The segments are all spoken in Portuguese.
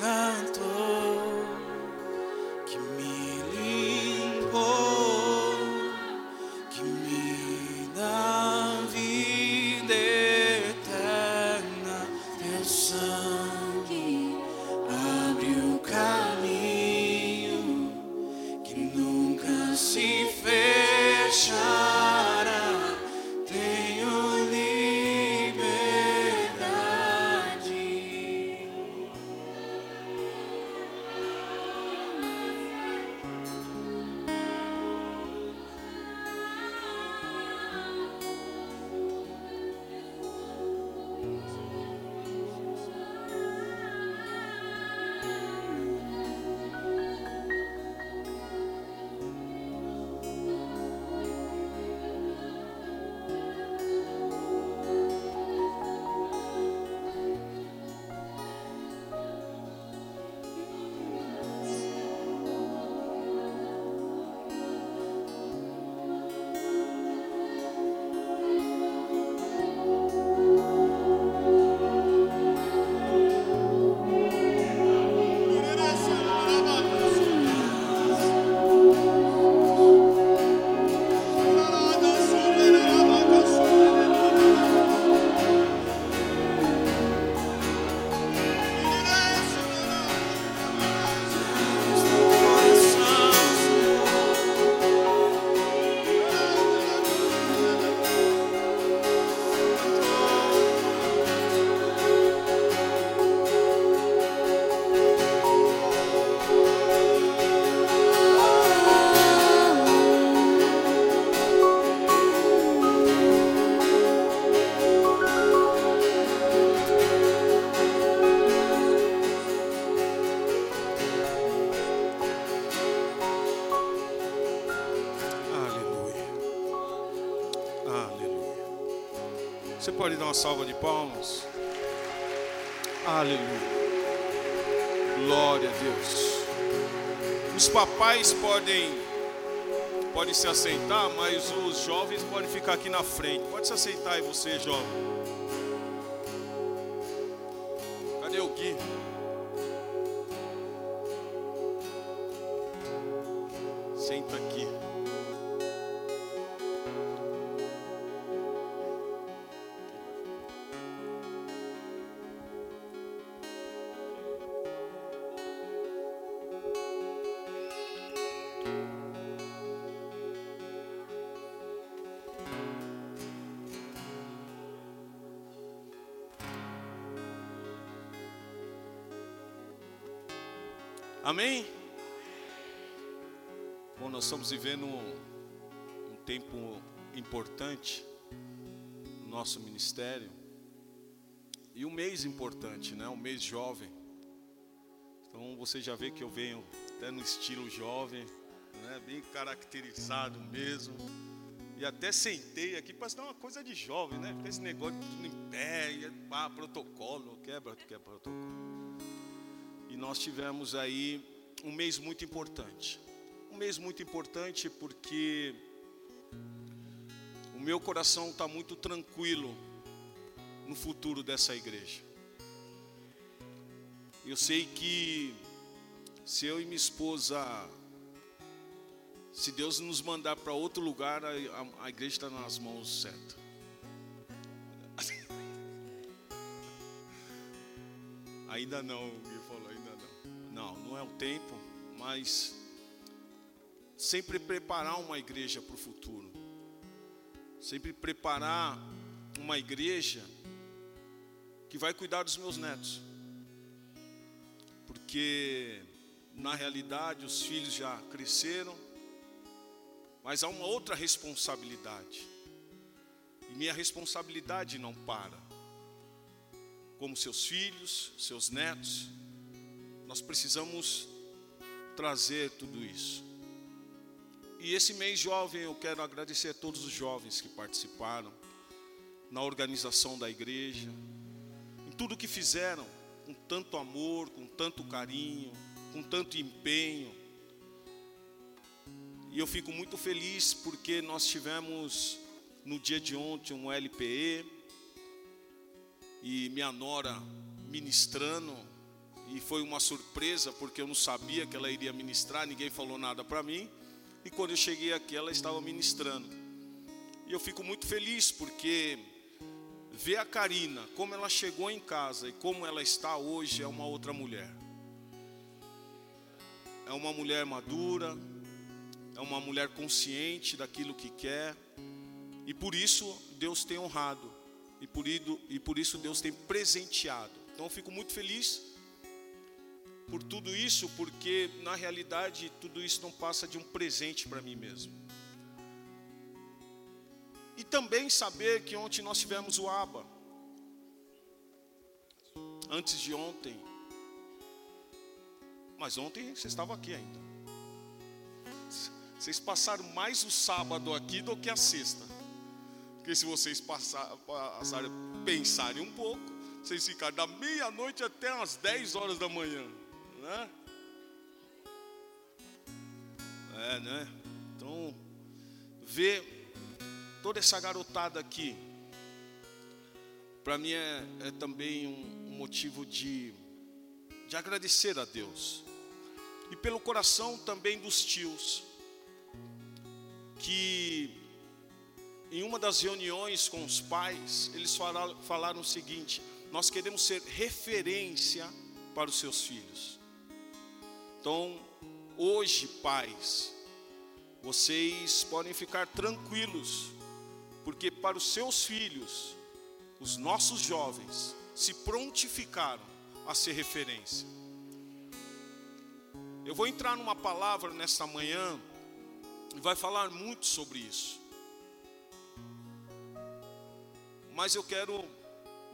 Santo. Você pode dar uma salva de palmas? Aleluia. Glória a Deus. Os papais podem podem se aceitar, mas os jovens podem ficar aqui na frente. Pode se aceitar aí você, jovem. Cadê o Gui? Senta aqui. Amém? Bom, nós estamos vivendo um, um tempo importante no nosso ministério e um mês importante, né? Um mês jovem. Então você já vê que eu venho até no estilo jovem, né? Bem caracterizado mesmo. E até sentei aqui, parece dar uma coisa de jovem, né? Fica esse negócio de tudo em pé, e, ah, protocolo, quebra, quebra protocolo. Nós tivemos aí um mês muito importante. Um mês muito importante porque o meu coração está muito tranquilo no futuro dessa igreja. Eu sei que se eu e minha esposa, se Deus nos mandar para outro lugar, a, a- a igreja está nas mãos certas. Ainda não, Gui falou, não. É o tempo, mas sempre preparar uma igreja para o futuro. Sempre preparar uma igreja que vai cuidar dos meus netos. Porque na realidade os filhos já cresceram, mas há uma outra responsabilidade. E minha responsabilidade não para como seus filhos, seus netos, nós precisamos trazer tudo isso. E esse mês jovem eu quero agradecer a todos os jovens que participaram na organização da igreja, em tudo que fizeram, com tanto amor, com tanto carinho, com tanto empenho. E eu fico muito feliz porque nós tivemos no dia de ontem um LPE, e minha nora ministrando, e foi uma surpresa porque eu não sabia que ela iria ministrar, ninguém falou nada para mim. E quando eu cheguei aqui, ela estava ministrando. E eu fico muito feliz porque ver a Karina, como ela chegou em casa e como ela está hoje, é uma outra mulher. É uma mulher madura, é uma mulher consciente daquilo que quer, e por isso Deus tem honrado, e por, isso Deus tem presenteado. Então eu fico muito feliz por tudo isso, porque na realidade tudo isso não passa de um presente para mim mesmo. E também saber que ontem nós tivemos o ABA. Antes de ontem. Mas ontem vocês estavam aqui ainda. Vocês passaram mais o sábado aqui do que a sexta. Porque se vocês passar, passarem, pensarem um pouco, vocês ficaram da meia-noite até as 10 horas da manhã né? É, né? Então, ver toda essa garotada aqui, para mim é, é, também um, motivo de, de agradecer a Deus. E pelo coração também dos tios, que em uma das reuniões com os pais, eles falaram, falaram o seguinte: nós queremos ser referência para os seus filhos. Então, hoje, pais, vocês podem ficar tranquilos, porque para os seus filhos, os nossos jovens se prontificaram a ser referência. Eu vou entrar numa palavra nesta manhã e vai falar muito sobre isso. Mas eu quero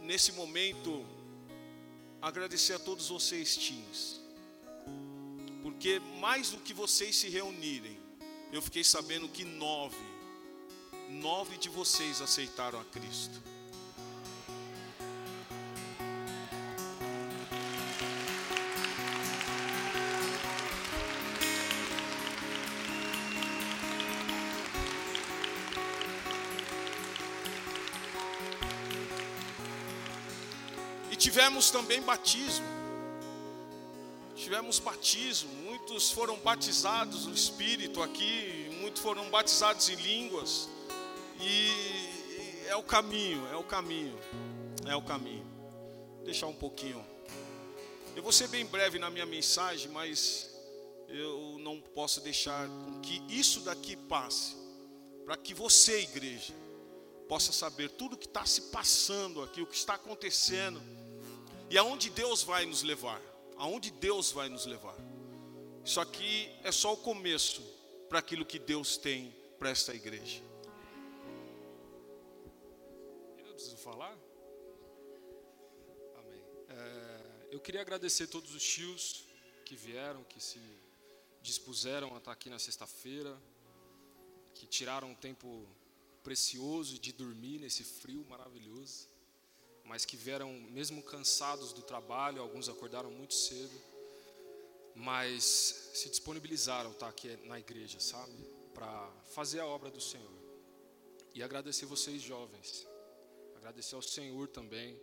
nesse momento agradecer a todos vocês, teens porque mais do que vocês se reunirem, eu fiquei sabendo que nove, nove de vocês aceitaram a Cristo. E tivemos também batismo. Tivemos batismo muitos foram batizados no Espírito aqui, muitos foram batizados em línguas, e é o caminho, é o caminho, é o caminho. Deixar um pouquinho. Eu vou ser bem breve na minha mensagem, mas eu não posso deixar que isso daqui passe, para que você, igreja, possa saber tudo o que está se passando aqui, o que está acontecendo, e aonde Deus vai nos levar, aonde Deus vai nos levar. Isso aqui é só o começo para aquilo que Deus tem para esta igreja. Eu preciso falar? Amém. É, eu queria agradecer todos os tios que vieram, que se dispuseram a estar aqui na sexta-feira, que tiraram um tempo precioso de dormir nesse frio maravilhoso, mas que vieram mesmo cansados do trabalho, alguns acordaram muito cedo mas se disponibilizaram estar aqui na igreja, sabe? Para fazer a obra do Senhor. E agradecer vocês jovens. Agradecer ao Senhor também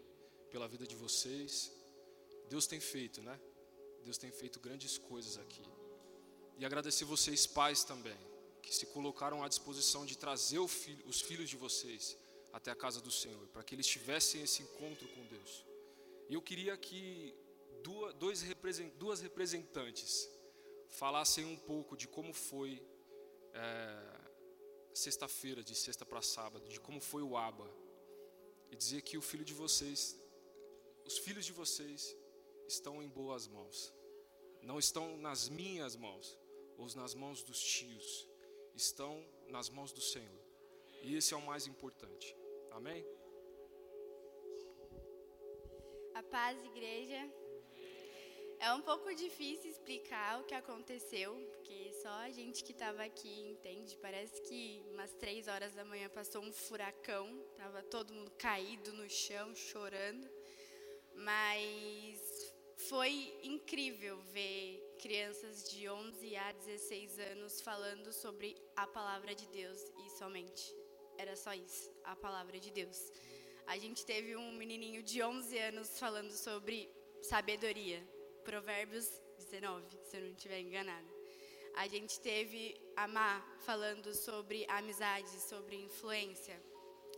pela vida de vocês. Deus tem feito, né? Deus tem feito grandes coisas aqui. E agradecer vocês pais também, que se colocaram à disposição de trazer filho, os filhos de vocês até a casa do Senhor, para que eles tivessem esse encontro com Deus. E eu queria que duas, duas representantes falassem um pouco de como foi é, sexta-feira, de sexta para sábado, de como foi o Aba, e dizer que o filho de vocês, os filhos de vocês, estão em boas mãos, não estão nas minhas mãos, ou nas mãos dos tios, estão nas mãos do Senhor, e esse é o mais importante, amém? A paz, igreja. É um pouco difícil explicar o que aconteceu, porque só a gente que estava aqui entende. Parece que umas três horas da manhã passou um furacão, tava todo mundo caído no chão, chorando. Mas foi incrível ver crianças de 11 a 16 anos falando sobre a palavra de Deus e somente. Era só isso, a palavra de Deus. A gente teve um menininho de 11 anos falando sobre sabedoria Provérbios 19, se eu não estiver enganada. A gente teve a Má falando sobre amizade, sobre influência.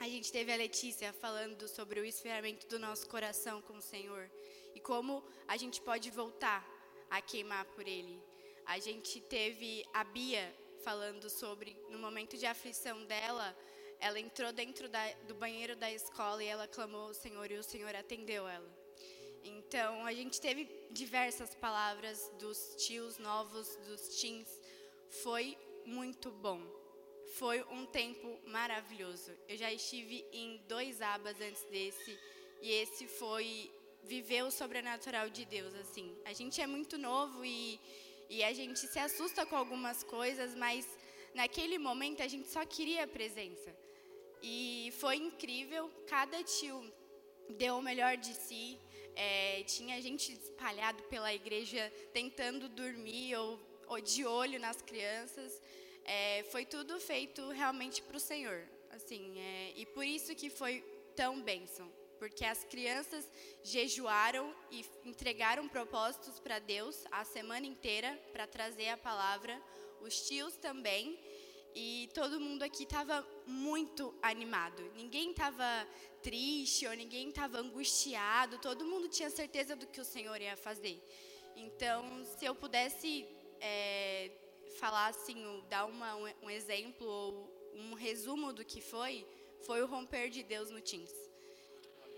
A gente teve a Letícia falando sobre o esfriamento do nosso coração com o Senhor e como a gente pode voltar a queimar por Ele. A gente teve a Bia falando sobre, no momento de aflição dela, ela entrou dentro da, do banheiro da escola e ela clamou ao Senhor e o Senhor atendeu ela. Então, a gente teve diversas palavras dos tios novos, dos teens. Foi muito bom. Foi um tempo maravilhoso. Eu já estive em dois abas antes desse e esse foi viver o sobrenatural de Deus assim. A gente é muito novo e e a gente se assusta com algumas coisas, mas naquele momento a gente só queria a presença. E foi incrível, cada tio deu o melhor de si. É, tinha gente espalhado pela igreja tentando dormir ou, ou de olho nas crianças. É, foi tudo feito realmente para o Senhor. Assim, é, e por isso que foi tão bênção porque as crianças jejuaram e entregaram propósitos para Deus a semana inteira para trazer a palavra, os tios também, e todo mundo aqui estava muito animado. Ninguém estava triste ou ninguém estava angustiado, todo mundo tinha certeza do que o Senhor ia fazer. Então, se eu pudesse é, falar assim, dar uma, um exemplo ou um resumo do que foi, foi o romper de Deus no Teams.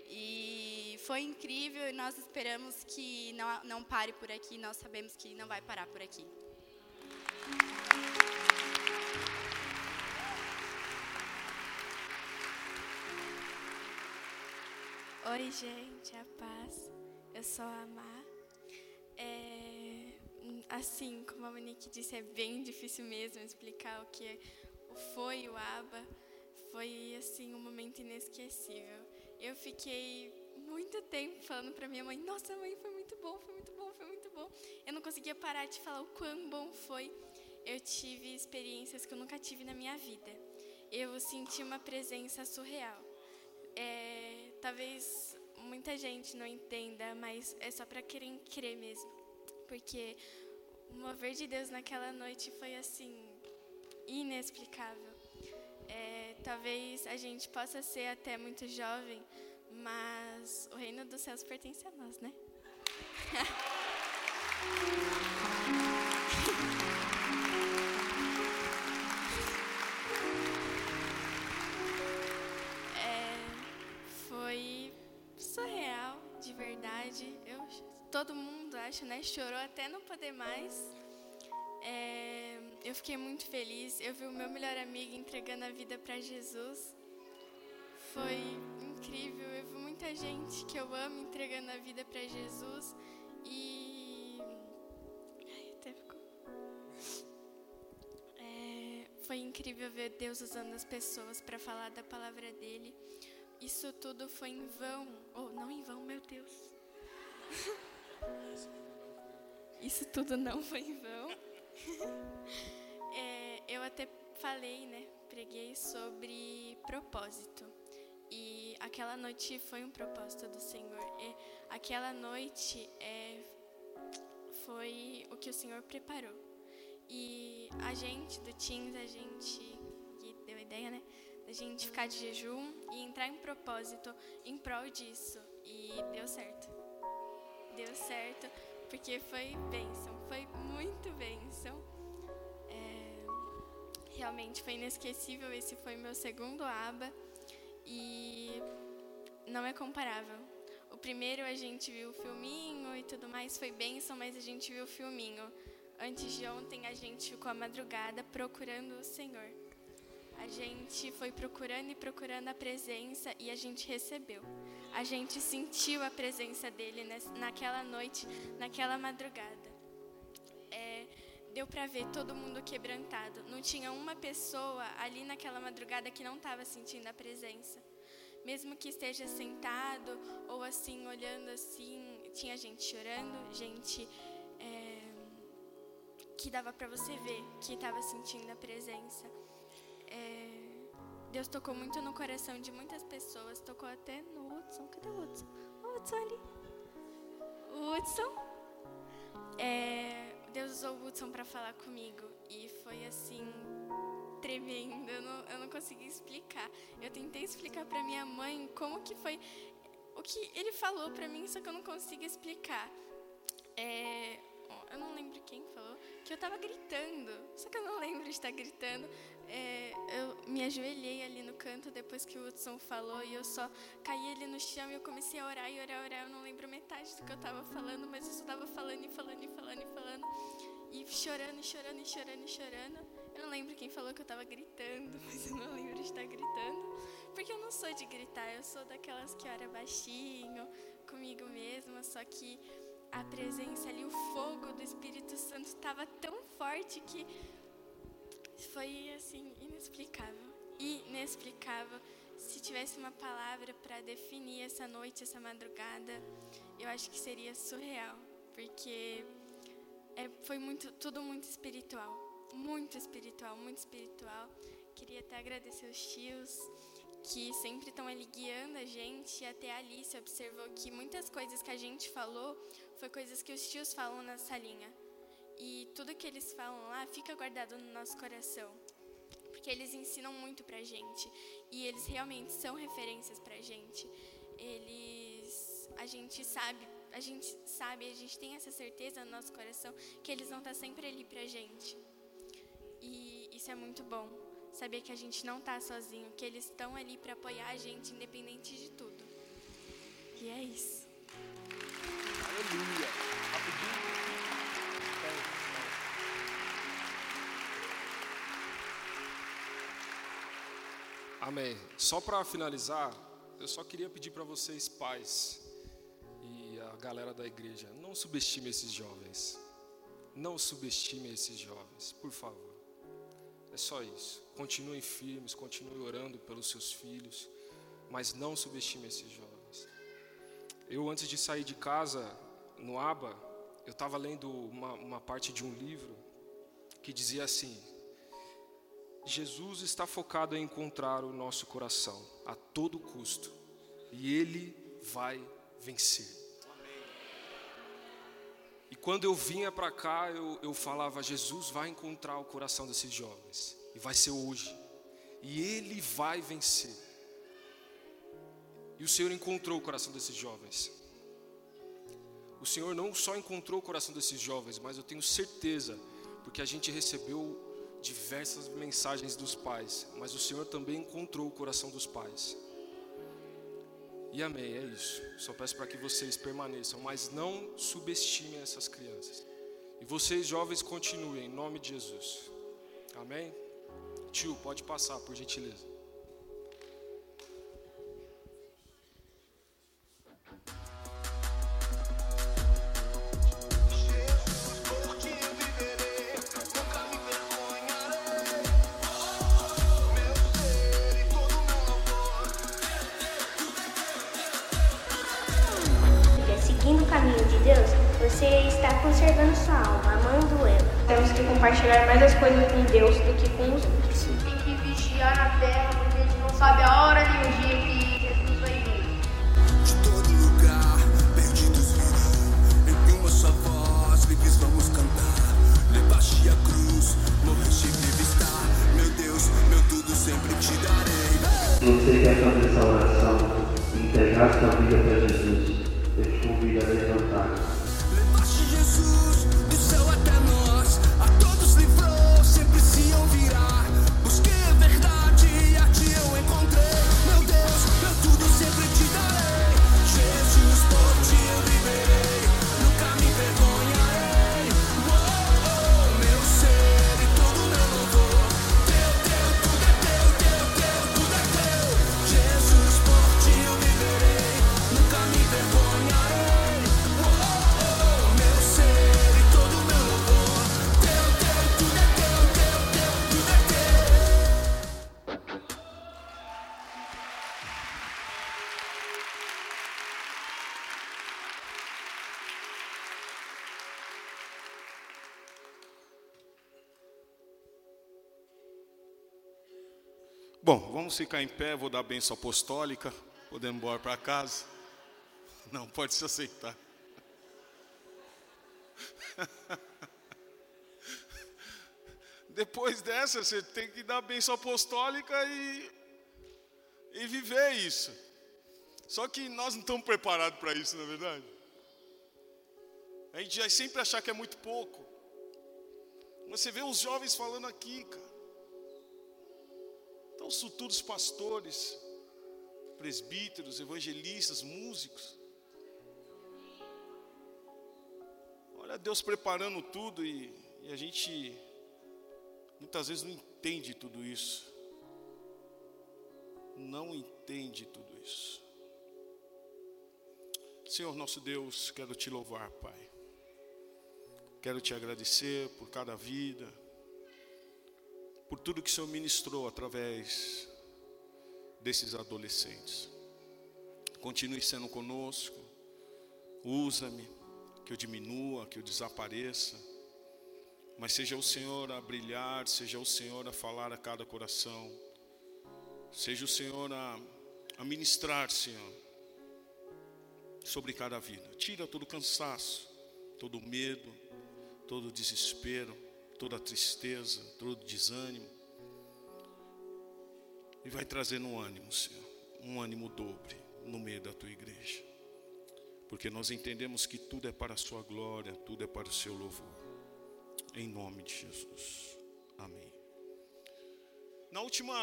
E foi incrível e nós esperamos que não, não pare por aqui, nós sabemos que não vai parar por aqui. Oi, gente, a paz. Eu sou a Má. É, assim, como a Monique disse, é bem difícil mesmo explicar o que foi o ABA. Foi, assim, um momento inesquecível eu fiquei muito tempo falando para minha mãe: Nossa, mãe, foi muito bom, foi muito bom, foi muito bom. Eu não conseguia parar de falar o quão bom foi. Eu tive experiências que eu nunca tive na minha vida. Eu senti uma presença surreal. É, talvez muita gente não entenda, mas é só para querer crer mesmo. Porque o mover de Deus naquela noite foi assim inexplicável. É, talvez a gente possa ser até muito jovem, mas o reino dos céus pertence a nós, né? todo mundo, acho, né? Chorou até não poder mais. É, eu fiquei muito feliz. Eu vi o meu melhor amigo entregando a vida para Jesus. Foi incrível. Eu vi muita gente que eu amo entregando a vida para Jesus. E. Ai, até ficou. É, foi incrível ver Deus usando as pessoas para falar da palavra dele. Isso tudo foi em vão. Ou oh, não em vão, meu Deus. Isso tudo não foi em vão. é, eu até falei, né? Preguei sobre propósito. E aquela noite foi um propósito do Senhor. E aquela noite é, foi o que o Senhor preparou. E a gente do Teams, a gente que deu a ideia, né? A gente ficar de jejum e entrar em propósito em prol disso. E deu certo. Deu certo porque foi bênção, foi muito bênção. É, realmente foi inesquecível. Esse foi meu segundo aba e não é comparável. O primeiro a gente viu o filminho e tudo mais, foi bênção, mas a gente viu o filminho. Antes de ontem a gente ficou a madrugada procurando o Senhor. A gente foi procurando e procurando a presença e a gente recebeu. A gente sentiu a presença dele naquela noite, naquela madrugada. É, deu para ver todo mundo quebrantado. Não tinha uma pessoa ali naquela madrugada que não estava sentindo a presença. Mesmo que esteja sentado ou assim, olhando assim, tinha gente chorando, gente é, que dava para você ver que estava sentindo a presença. É, Deus tocou muito no coração de muitas pessoas, tocou até no Hudson. Cadê o Hudson? O Hudson ali. O Hudson. é, Deus usou o Hudson para falar comigo e foi assim tremendo. Eu não, eu não consegui explicar. Eu tentei explicar para minha mãe como que foi o que ele falou para mim, só que eu não consigo explicar. É, eu não lembro quem falou que eu estava gritando, só que eu não lembro de estar gritando. É, eu me ajoelhei ali no canto depois que o Hudson falou e eu só caí ali no chão e eu comecei a orar e orar, orar. Eu não lembro metade do que eu estava falando, mas eu só estava falando e falando e falando e falando e chorando, chorando, e chorando, e chorando. Eu não lembro quem falou que eu estava gritando, mas eu não lembro de estar gritando, porque eu não sou de gritar, eu sou daquelas que ora baixinho, comigo mesma, só que a presença ali, o fogo do Espírito Santo estava tão forte que foi assim inexplicável, inexplicável. Se tivesse uma palavra para definir essa noite, essa madrugada, eu acho que seria surreal, porque é, foi muito, tudo muito espiritual, muito espiritual, muito espiritual. Queria até agradecer os tios que sempre estão ali guiando a gente. Até a Alice observou que muitas coisas que a gente falou foi coisas que os tios falam na salinha. E tudo que eles falam lá fica guardado no nosso coração. Porque eles ensinam muito pra gente. E eles realmente são referências pra gente. Eles. A gente sabe a gente sabe, a gente tem essa certeza no nosso coração que eles vão estar sempre ali pra gente. E isso é muito bom. Saber que a gente não está sozinho, que eles estão ali para apoiar a gente, independente de tudo. E é isso. Aleluia. Amém. Só para finalizar, eu só queria pedir para vocês, pais, galera da igreja, não subestime esses jovens. Não subestime esses jovens, por favor. É só isso. Continuem firmes, continuem orando pelos seus filhos, mas não subestime esses jovens. Eu, antes de sair de casa, no ABA, eu estava lendo uma, uma parte de um livro que dizia assim: Jesus está focado em encontrar o nosso coração a todo custo, e Ele vai vencer. E quando eu vinha para cá, eu, eu falava: Jesus vai encontrar o coração desses jovens, e vai ser hoje, e Ele vai vencer. E o Senhor encontrou o coração desses jovens. O Senhor não só encontrou o coração desses jovens, mas eu tenho certeza, porque a gente recebeu diversas mensagens dos pais, mas o Senhor também encontrou o coração dos pais. E amém, é isso. Só peço para que vocês permaneçam, mas não subestimem essas crianças. E vocês, jovens, continuem, em nome de Jesus. Amém? Tio, pode passar, por gentileza. Vamos ficar em pé, vou dar a benção apostólica, podemos embora para casa. Não, pode se aceitar. Depois dessa, você tem que dar a benção apostólica e, e viver isso. Só que nós não estamos preparados para isso, na é verdade. A gente vai sempre achar que é muito pouco. Você vê os jovens falando aqui, cara. Então, os futuros pastores, presbíteros, evangelistas, músicos. Olha Deus preparando tudo e, e a gente muitas vezes não entende tudo isso. Não entende tudo isso. Senhor nosso Deus, quero te louvar, Pai. Quero te agradecer por cada vida, por tudo que o Senhor ministrou através desses adolescentes. Continue sendo conosco, usa-me, que eu diminua, que eu desapareça, mas seja o Senhor a brilhar, seja o Senhor a falar a cada coração, seja o Senhor a, a ministrar, Senhor, sobre cada vida. Tira todo o cansaço, todo o medo, todo o desespero, toda tristeza, todo desânimo. E vai trazendo um ânimo, Senhor, um ânimo dobre no meio da tua igreja. Porque nós entendemos que tudo é para a sua glória, tudo é para o seu louvor. Em nome de Jesus. Amém. Na última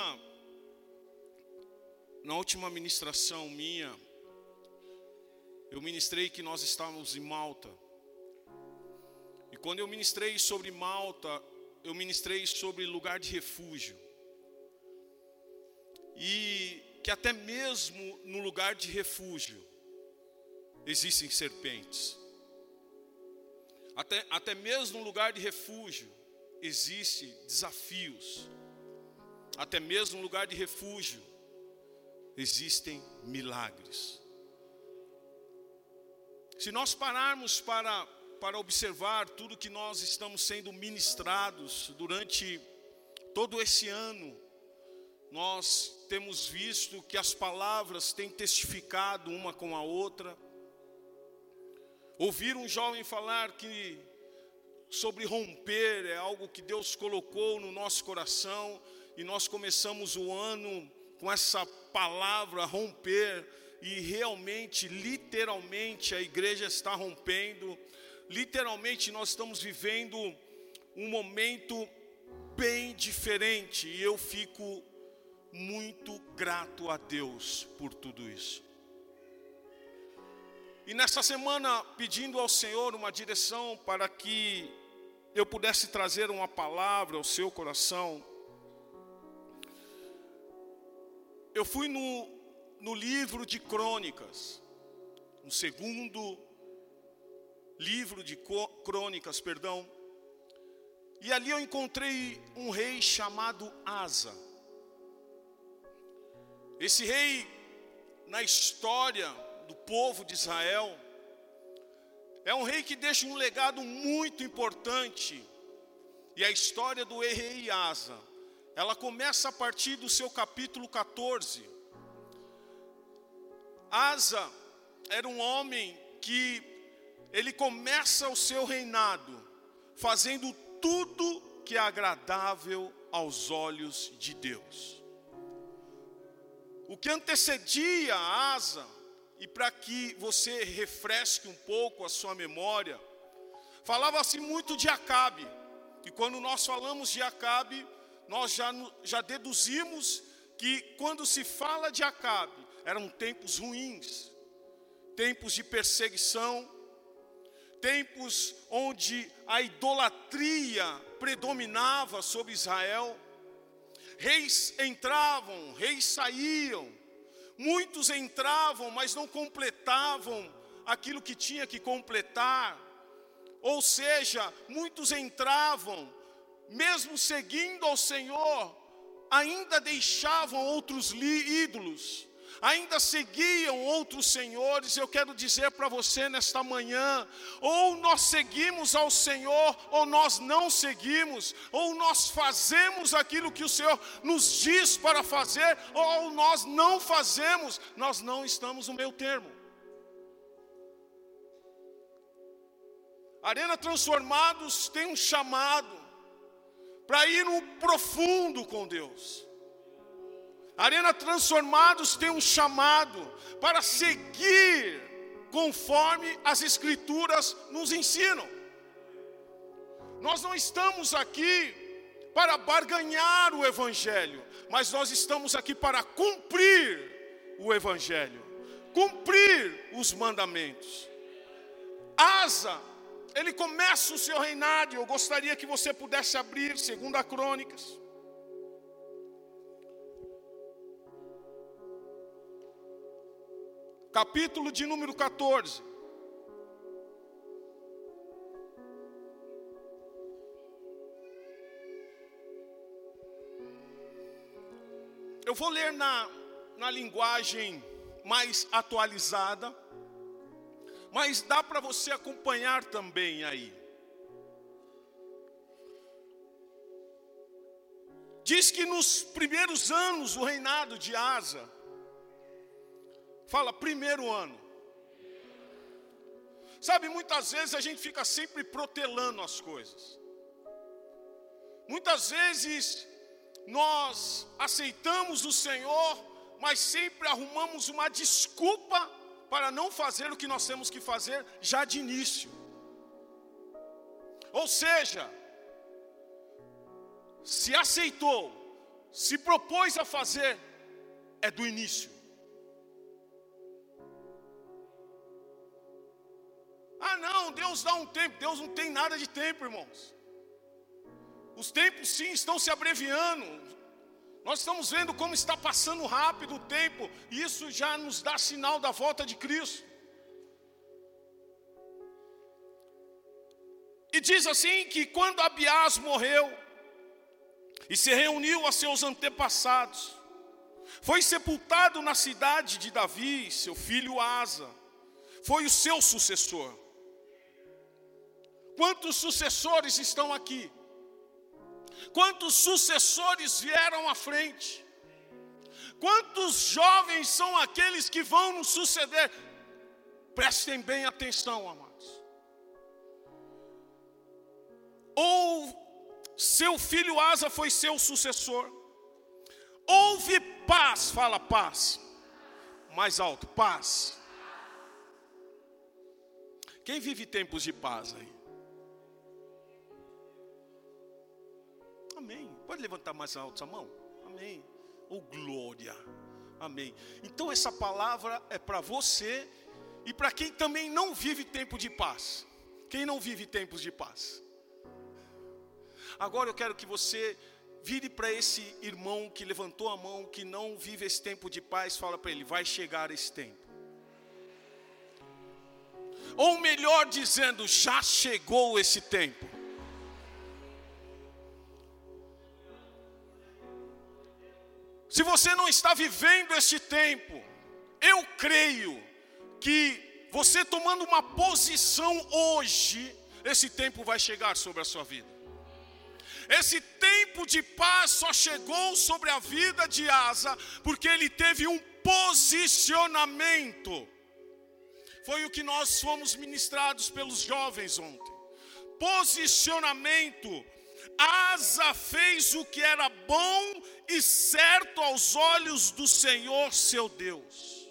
na última ministração minha, eu ministrei que nós estávamos em Malta. Quando eu ministrei sobre Malta, eu ministrei sobre lugar de refúgio. E que até mesmo no lugar de refúgio existem serpentes. Até, até mesmo no lugar de refúgio existem desafios. Até mesmo no lugar de refúgio existem milagres. Se nós pararmos para para observar tudo que nós estamos sendo ministrados durante todo esse ano. Nós temos visto que as palavras têm testificado uma com a outra. Ouvir um jovem falar que sobre romper é algo que Deus colocou no nosso coração e nós começamos o ano com essa palavra romper e realmente, literalmente, a igreja está rompendo literalmente nós estamos vivendo um momento bem diferente e eu fico muito grato a Deus por tudo isso. E nessa semana, pedindo ao Senhor uma direção para que eu pudesse trazer uma palavra ao seu coração, eu fui no, no livro de Crônicas, no segundo livro de crônicas, perdão. E ali eu encontrei um rei chamado Asa. Esse rei, na história do povo de Israel, é um rei que deixa um legado muito importante. E a história do rei Asa, ela começa a partir do seu capítulo 14. Asa era um homem que ele começa o seu reinado fazendo tudo que é agradável aos olhos de Deus. O que antecedia a Asa, e para que você refresque um pouco a sua memória, falava-se muito de Acabe. E quando nós falamos de Acabe, nós já, já deduzimos que quando se fala de Acabe, eram tempos ruins, tempos de perseguição, tempos onde a idolatria predominava sobre Israel. Reis entravam, reis saíam. Muitos entravam, mas não completavam aquilo que tinha que completar. Ou seja, muitos entravam, mesmo seguindo ao Senhor, ainda deixavam outros ídolos ainda seguiam outros senhores. Eu quero dizer para você nesta manhã: ou nós seguimos ao Senhor, ou nós não seguimos, ou nós fazemos aquilo que o Senhor nos diz para fazer, ou nós não fazemos, nós não estamos no meio termo. Arena Transformados tem um chamado para ir no profundo com Deus. Arena Transformados tem um chamado para seguir conforme as Escrituras nos ensinam. Nós não estamos aqui para barganhar o Evangelho, mas nós estamos aqui para cumprir o Evangelho, cumprir os mandamentos. Asa, ele começa o seu reinado, eu gostaria que você pudesse abrir, segundo a Crônicas. Capítulo de número 14. Eu vou ler na, na linguagem mais atualizada, mas dá para você acompanhar também aí. Diz que nos primeiros anos do reinado de Asa, fala primeiro ano. Sabe, muitas vezes a gente fica sempre protelando as coisas. Muitas vezes nós aceitamos o Senhor, mas sempre arrumamos uma desculpa para não fazer o que nós temos que fazer já de início. Ou seja, se aceitou, se propôs a fazer, é do início. Ah, não, Deus dá um tempo. Deus não tem nada de tempo, irmãos. Os tempos sim estão se abreviando. Nós estamos vendo como está passando rápido o tempo, e isso já nos dá sinal da volta de Cristo. E diz assim que quando Abiás morreu e se reuniu a seus antepassados, foi sepultado na cidade de Davi, seu filho Asa, foi o seu sucessor. Quantos sucessores estão aqui? Quantos sucessores vieram à frente? Quantos jovens são aqueles que vão nos suceder? Prestem bem atenção, amados. Ou seu filho Asa foi seu sucessor. Houve paz, fala paz. Mais alto, paz. Quem vive tempos de paz aí? Amém. Pode levantar mais alto essa mão? Amém. Oh glória. Amém. Então essa palavra é para você e para quem também não vive tempo de paz. Quem não vive tempos de paz? Agora eu quero que você vire para esse irmão que levantou a mão, que não vive esse tempo de paz, fala para ele: vai chegar esse tempo. Ou melhor dizendo, já chegou esse tempo. Você não está vivendo este tempo, eu creio que você tomando uma posição hoje, esse tempo vai chegar sobre a sua vida. Esse tempo de paz só chegou sobre a vida de Asa, porque ele teve um posicionamento. Foi o que nós fomos ministrados pelos jovens ontem. Posicionamento Asa fez o que era bom e certo aos olhos do Senhor seu Deus.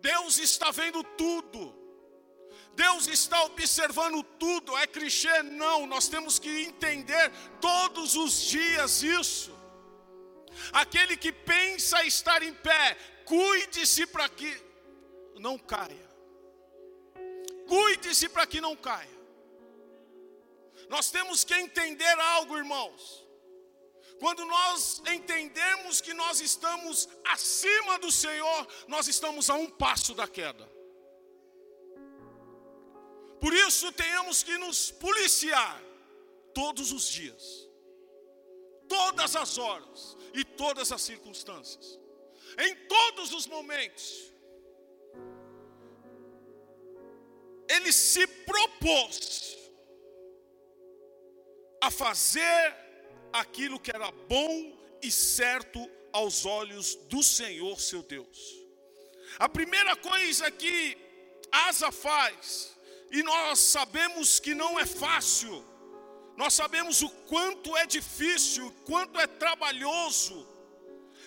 Deus está vendo tudo. Deus está observando tudo. É clichê? Não, nós temos que entender todos os dias isso. Aquele que pensa estar em pé, cuide-se para que não caia. Cuide-se para que não caia. Nós temos que entender algo, irmãos. Quando nós entendemos que nós estamos acima do Senhor, nós estamos a um passo da queda. Por isso tenhamos que nos policiar todos os dias, todas as horas e todas as circunstâncias, em todos os momentos. Ele se propôs a fazer aquilo que era bom e certo aos olhos do Senhor seu Deus. A primeira coisa que Asa faz, e nós sabemos que não é fácil, Nós sabemos o quanto é difícil, o quanto é trabalhoso.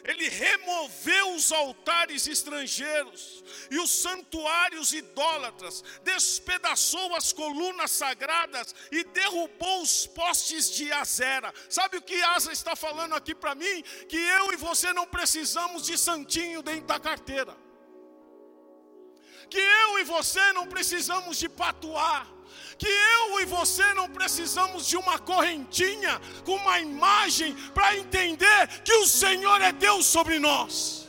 Ele removeu os altares estrangeiros e os santuários idólatras, despedaçou as colunas sagradas e derrubou os postes de Azera. Sabe o que Asa está falando aqui para mim? Que eu e você não precisamos de santinho dentro da carteira. Que eu e você não precisamos de patuar que eu e você não precisamos de uma correntinha com uma imagem para entender que o Senhor é Deus sobre nós.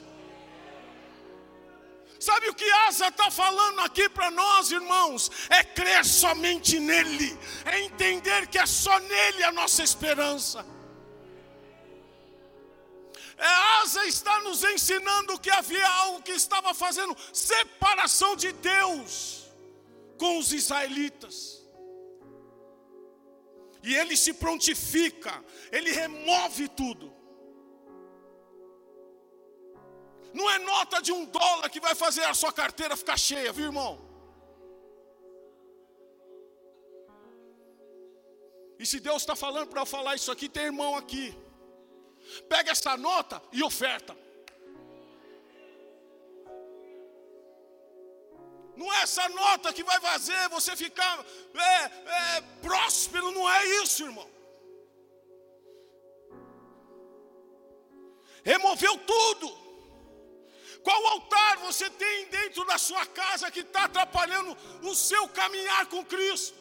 Sabe o que Asa está falando aqui para nós, irmãos? É crer somente nele, é entender que é só nele a nossa esperança. É, Asa está nos ensinando que havia algo que estava fazendo separação de Deus com os israelitas. E ele se prontifica, ele remove tudo. Não é nota de um dólar que vai fazer a sua carteira ficar cheia, viu irmão? E se Deus está falando para eu falar isso aqui, tem irmão aqui. Pega essa nota e oferta. Não é essa nota que vai fazer você ficar é, é, próspero, não é isso, irmão. Removeu tudo. Qual altar você tem dentro da sua casa que está atrapalhando o seu caminhar com Cristo?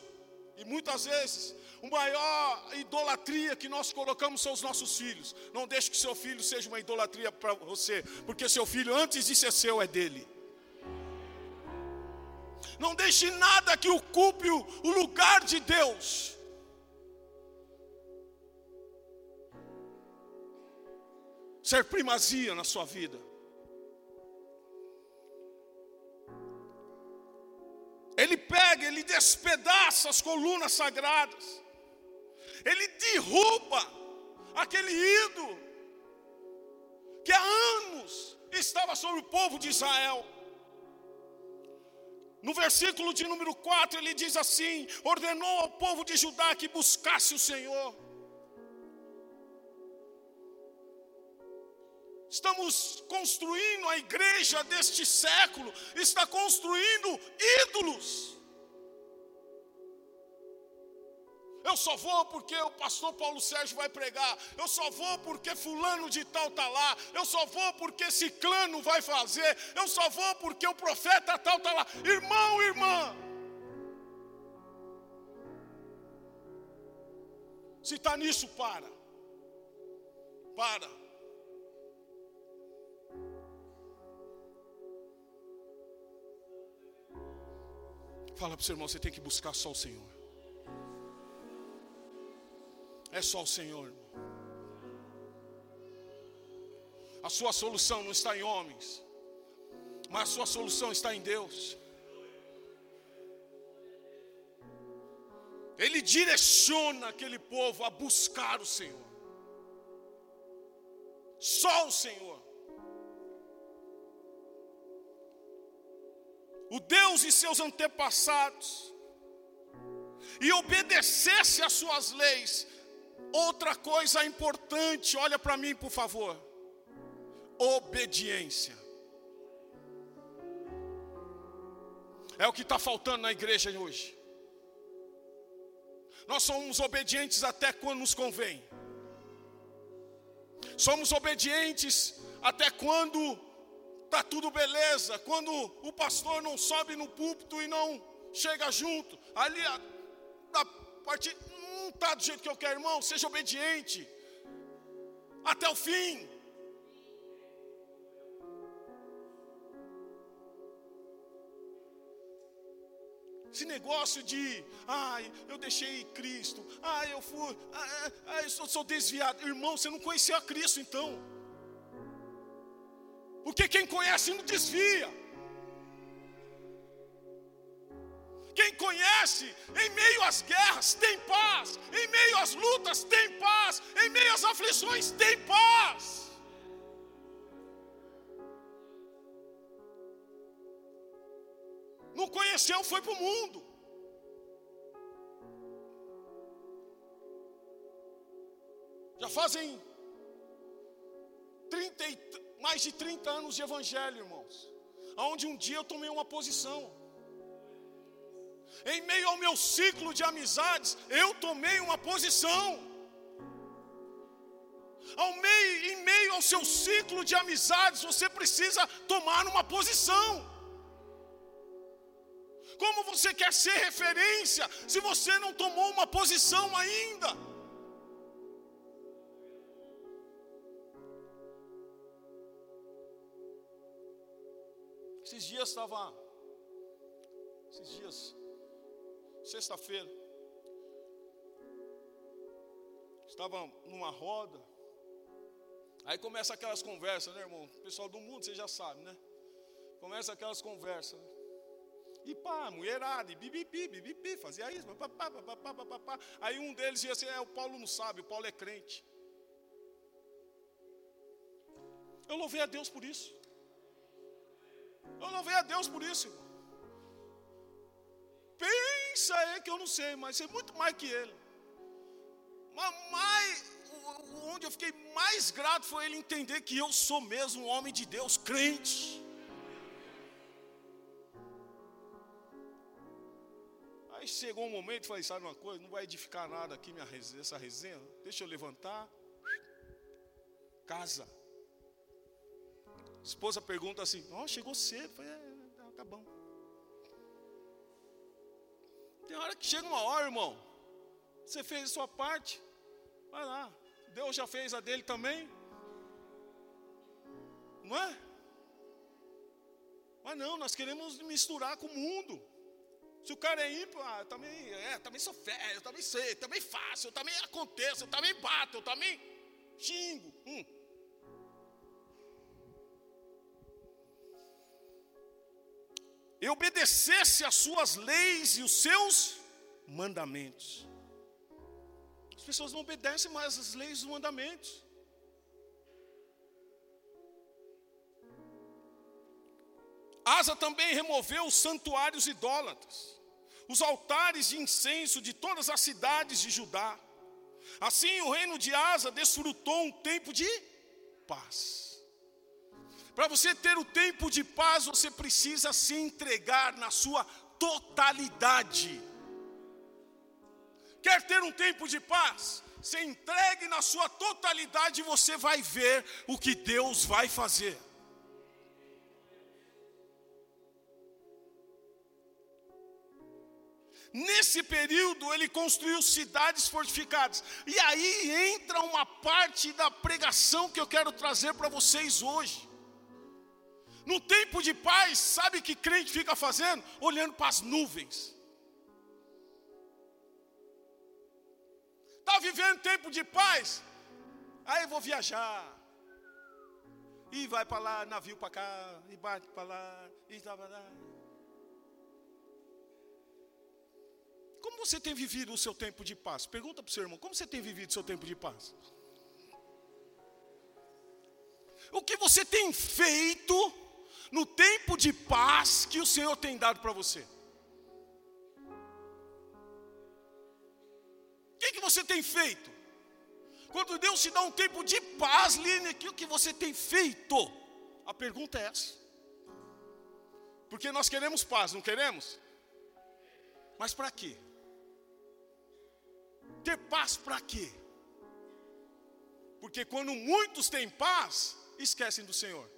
E muitas vezes, a maior idolatria que nós colocamos são os nossos filhos. Não deixe que seu filho seja uma idolatria para você, porque seu filho, antes de ser seu, é dele. Não deixe nada que ocupe o lugar de Deus. Ser primazia na sua vida. Ele pega, ele despedaça as colunas sagradas. Ele derruba aquele ídolo que há anos estava sobre o povo de Israel. No versículo de número 4 ele diz assim: ordenou ao povo de Judá que buscasse o Senhor. Estamos construindo a igreja deste século, está construindo ídolos. Eu só vou porque o pastor Paulo Sérgio vai pregar. Eu só vou porque fulano de tal está lá. Eu só vou porque ciclano vai fazer. Eu só vou porque o profeta tal está lá. Irmão, irmã. Se está nisso, para. Para. Fala para o seu irmão, você tem que buscar só o Senhor. É só o Senhor. A sua solução não está em homens, mas a sua solução está em Deus. Ele direciona aquele povo a buscar o Senhor. Só o Senhor. O Deus e seus antepassados, e obedecesse às suas leis, Outra coisa importante, olha para mim, por favor. Obediência. É o que está faltando na igreja hoje. Nós somos obedientes até quando nos convém. Somos obedientes até quando está tudo beleza. Quando o pastor não sobe no púlpito e não chega junto. Ali, a, a partir, está do jeito que eu quero, irmão, seja obediente. Até o fim. Esse negócio de, ai, eu deixei Cristo, ai, eu fui, ai, ai eu sou, sou desviado. Irmão, você não conheceu a Cristo então. Porque quem conhece não desvia. Quem conhece, em meio às guerras, tem paz, em meio às lutas, tem paz, em meio às aflições, tem paz. Não conheceu, foi para o mundo. Já fazem 30, e- mais de 30 anos de evangelho, irmãos. Onde um dia eu tomei uma posição. Em meio ao meu ciclo de amizades, eu tomei uma posição. Ao meio, em meio ao seu ciclo de amizades, você precisa tomar uma posição. Como você quer ser referência se você não tomou uma posição ainda? Esses dias estava. Esses dias. Sexta-feira. Estava numa roda. Aí começa aquelas conversas, né, irmão? Pessoal do mundo, você já sabe, né? Começa aquelas conversas. né? E pá, mulherada, bibibi, bibibi, fazia isso, papapá. Aí um deles ia assim, é, o Paulo não sabe, o Paulo é crente. Eu louvei a Deus por isso. Eu louvei a Deus por isso, irmão. Pensa aí que eu não sei, mas sei muito mais que ele. Mas mais, onde eu fiquei mais grato foi ele entender que eu sou mesmo um homem de Deus, crente. Aí chegou um momento falei, sabe uma coisa, não vai edificar nada aqui minha resenha, essa resenha. Deixa eu levantar. Casa. Esposa pergunta assim, ó, chegou cedo. Falei, é, tá, acabamos. Tem hora que chega uma hora, irmão. Você fez a sua parte. Vai lá. Deus já fez a dele também. Não é? Mas não, nós queremos misturar com o mundo. Se o cara é ímpio, ah, eu também, é, também sou fé, eu também sei, eu também faço, eu também aconteço, eu também bato, eu também xingo. Hum. E obedecesse às suas leis e os seus mandamentos. As pessoas não obedecem mais às leis e os mandamentos. Asa também removeu os santuários idólatras, os altares de incenso de todas as cidades de Judá. Assim, o reino de Asa desfrutou um tempo de paz. Para você ter o tempo de paz, você precisa se entregar na sua totalidade. Quer ter um tempo de paz? Se entregue na sua totalidade você vai ver o que Deus vai fazer. Nesse período, ele construiu cidades fortificadas. E aí entra uma parte da pregação que eu quero trazer para vocês hoje. No tempo de paz, sabe o que crente fica fazendo? Olhando para as nuvens. Está vivendo tempo de paz? Aí eu vou viajar. E vai para lá, navio para cá, e bate para lá, e tá para lá. Como você tem vivido o seu tempo de paz? Pergunta para o seu irmão, como você tem vivido o seu tempo de paz? O que você tem feito no tempo de paz que o Senhor tem dado para você? O que, que você tem feito? Quando Deus te dá um tempo de paz, Line, o que você tem feito? A pergunta é essa. Porque nós queremos paz, não queremos? Mas para quê? Ter paz para quê? Porque quando muitos têm paz, esquecem do Senhor.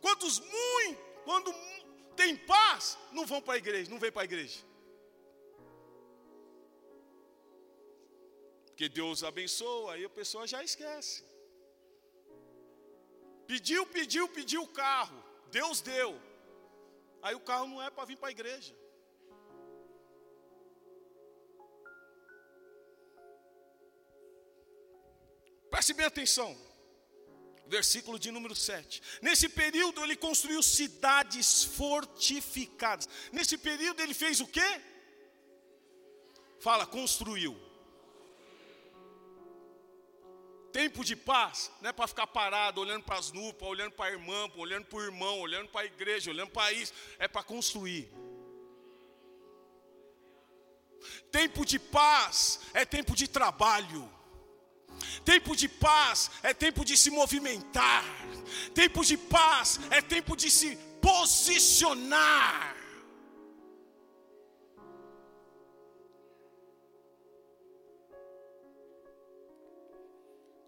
Quantos muitos, quando têm paz, não vão para a igreja, não vêm para a igreja. Porque Deus abençoa, aí a pessoa já esquece. Pediu, pediu, pediu o carro, Deus deu. Aí o carro não é para vir para a igreja. Preste bem atenção. Versículo de número 7. Nesse período ele construiu cidades fortificadas. Nesse período ele fez o quê? Fala, construiu. Tempo de paz, não é para ficar parado, olhando para as nuvens, olhando para a irmã, olhando para o irmão, olhando para a igreja, olhando para isso. É para construir. Tempo de paz é tempo de trabalho. Tempo de paz é tempo de se movimentar. Tempo de paz é tempo de se posicionar.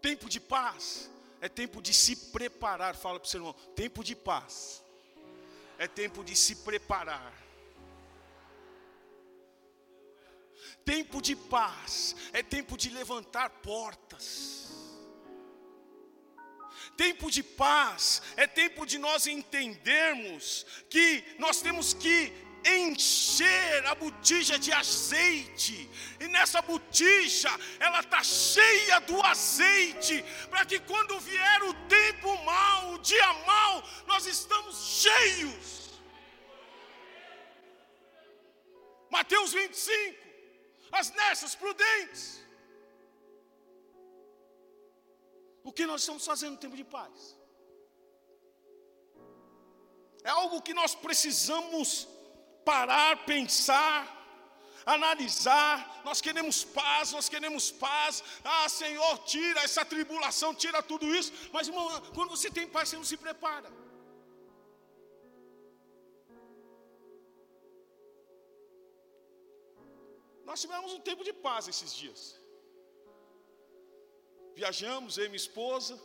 Tempo de paz é tempo de se preparar. Fala para o seu irmão: tempo de paz é tempo de se preparar. Tempo de paz é tempo de levantar portas. Tempo de paz é tempo de nós entendermos que nós temos que encher a botija de azeite, e nessa botija ela está cheia do azeite, para que quando vier o tempo mau, o dia mau, nós estamos cheios. Mateus 25, as nessas prudentes. O que nós estamos fazendo no tempo de paz? É algo que nós precisamos parar, pensar, analisar. Nós queremos paz, nós queremos paz. Ah, Senhor, tira essa tribulação, tira tudo isso. Mas, irmão, quando você tem paz, você não se prepara. Nós tivemos um tempo de paz esses dias. Viajamos, eu e minha esposa.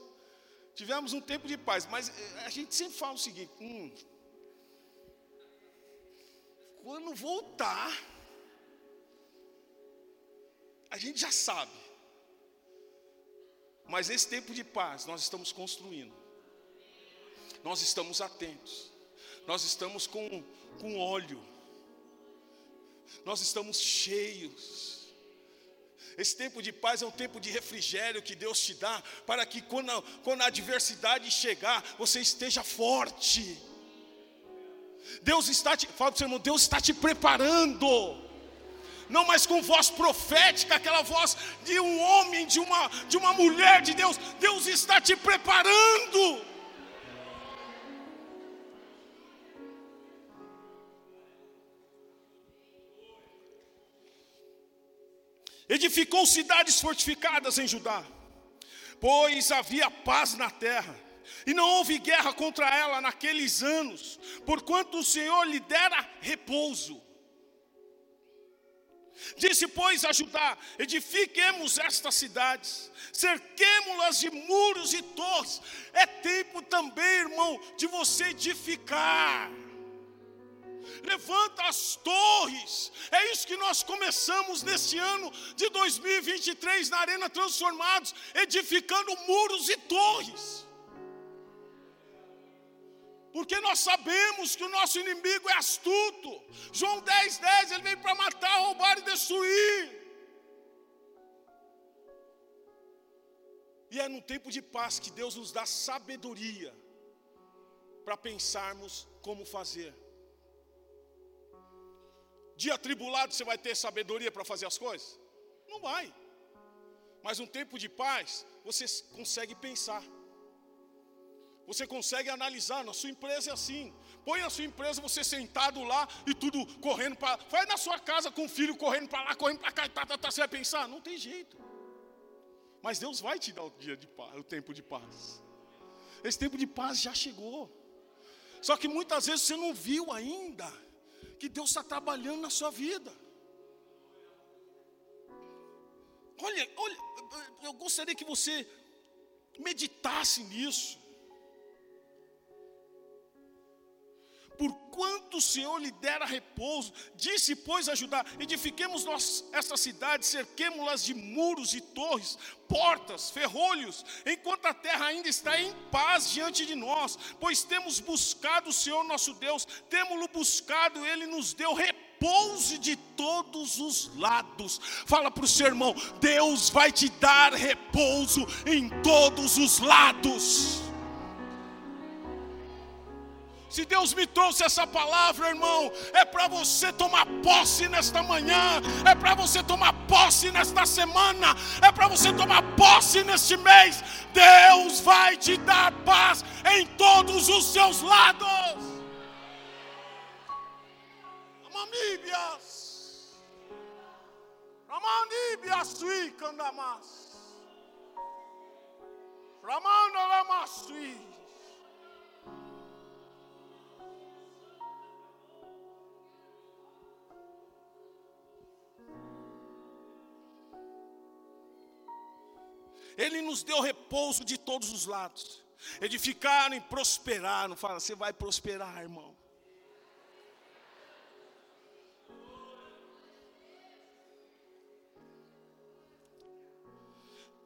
Tivemos um tempo de paz, mas eh, a gente sempre fala o seguinte: hum, quando voltar, a gente já sabe. Mas nesse tempo de paz, nós estamos construindo, nós estamos atentos, nós estamos com, com óleo, nós estamos cheios. Esse tempo de paz é um tempo de refrigério que Deus te dá, para que quando a, quando a adversidade chegar, você esteja forte. Deus está te, fala para o seu irmão, Deus está te preparando. Não mais com voz profética, aquela voz de um homem, de uma, de uma mulher de Deus. Deus está te preparando. Edificou cidades fortificadas em Judá, pois havia paz na terra, e não houve guerra contra ela naqueles anos, porquanto o Senhor lhe dera repouso. Disse, pois, a Judá: edifiquemos estas cidades, cerquemos-las de muros e torres. É tempo também, irmão, de você edificar levanta as torres. É isso que nós começamos neste ano de 2023 na Arena Transformados, edificando muros e torres. Porque nós sabemos que o nosso inimigo é astuto. João 10, 10, ele veio para matar, roubar e destruir. E é no tempo de paz que Deus nos dá sabedoria para pensarmos como fazer. Dia atribulado você vai ter sabedoria para fazer as coisas? Não vai. Mas um tempo de paz, você consegue pensar. Você consegue analisar, na sua empresa é assim. Põe a sua empresa, você sentado lá e tudo correndo para. Vai na sua casa com o filho correndo para lá, correndo para cá, e tá, tá, tá, você vai pensar? Não tem jeito. Mas Deus vai te dar o dia de paz, o tempo de paz. Esse tempo de paz já chegou. Só que muitas vezes você não viu ainda que Deus está trabalhando na sua vida. Olha, olha, eu gostaria que você meditasse nisso. Por quanto o Senhor lhe dera repouso, disse, pois, ajudar, edifiquemos nós esta cidade, cerquemos-las de muros e torres, portas, ferrolhos, enquanto a terra ainda está em paz diante de nós, pois temos buscado o Senhor nosso Deus, temos-lo buscado, Ele nos deu repouso de todos os lados. Fala para o seu irmão: Deus vai te dar repouso em todos os lados. Se Deus me trouxe essa palavra, irmão, é para você tomar posse nesta manhã, é para você tomar posse nesta semana, é para você tomar posse neste mês. Deus vai te dar paz em todos os seus lados. Amamíbias. biasui candamas. Ramanda lamasui. Ele nos deu repouso de todos os lados. Edificaram e prosperaram. Fala, você vai prosperar, irmão.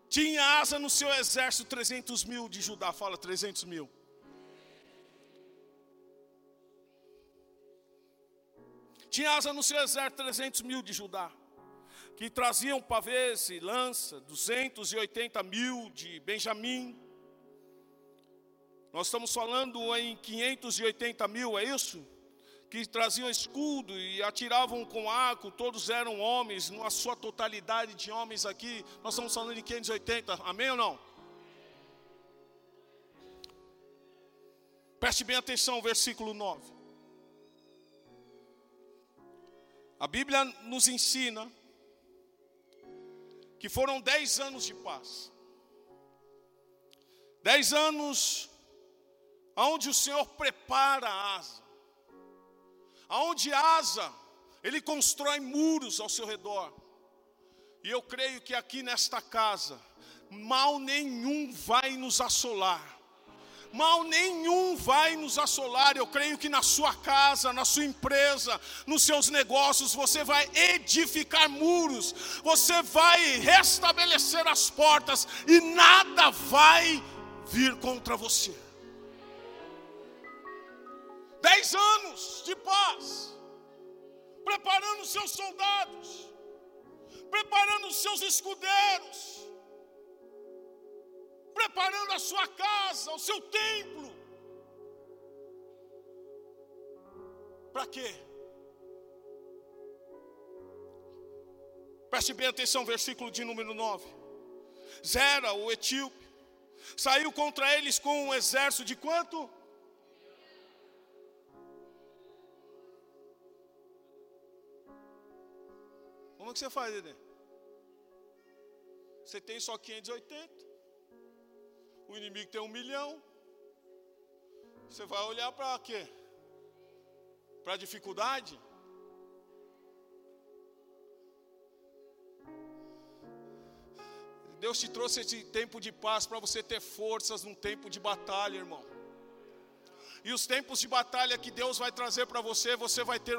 Tinha asa no seu exército 300 mil de Judá. Fala, 300 mil. Tinha asa no seu exército 300 mil de Judá que traziam pavês e lança, 280 mil de Benjamim. Nós estamos falando em 580 mil, é isso? Que traziam escudo e atiravam com arco, todos eram homens, na sua totalidade de homens aqui, nós estamos falando de 580, amém ou não? Preste bem atenção, versículo 9. A Bíblia nos ensina que foram dez anos de paz. Dez anos onde o Senhor prepara a asa. Aonde asa, Ele constrói muros ao seu redor. E eu creio que aqui nesta casa, mal nenhum vai nos assolar mal nenhum vai nos assolar. Eu creio que na sua casa, na sua empresa, nos seus negócios, você vai edificar muros, você vai restabelecer as portas e nada vai vir contra você. Dez anos de paz, preparando seus soldados, preparando seus escudeiros preparando a sua casa, o seu templo. Para quê? Preste bem atenção, versículo de número 9. Zera, o etíope, saiu contra eles com um exército de quanto? Como é que você faz, Edê? Você tem só 580 o inimigo tem um milhão. Você vai olhar para quê? Para dificuldade? Deus te trouxe esse tempo de paz para você ter forças num tempo de batalha, irmão. E os tempos de batalha que Deus vai trazer para você, você vai ter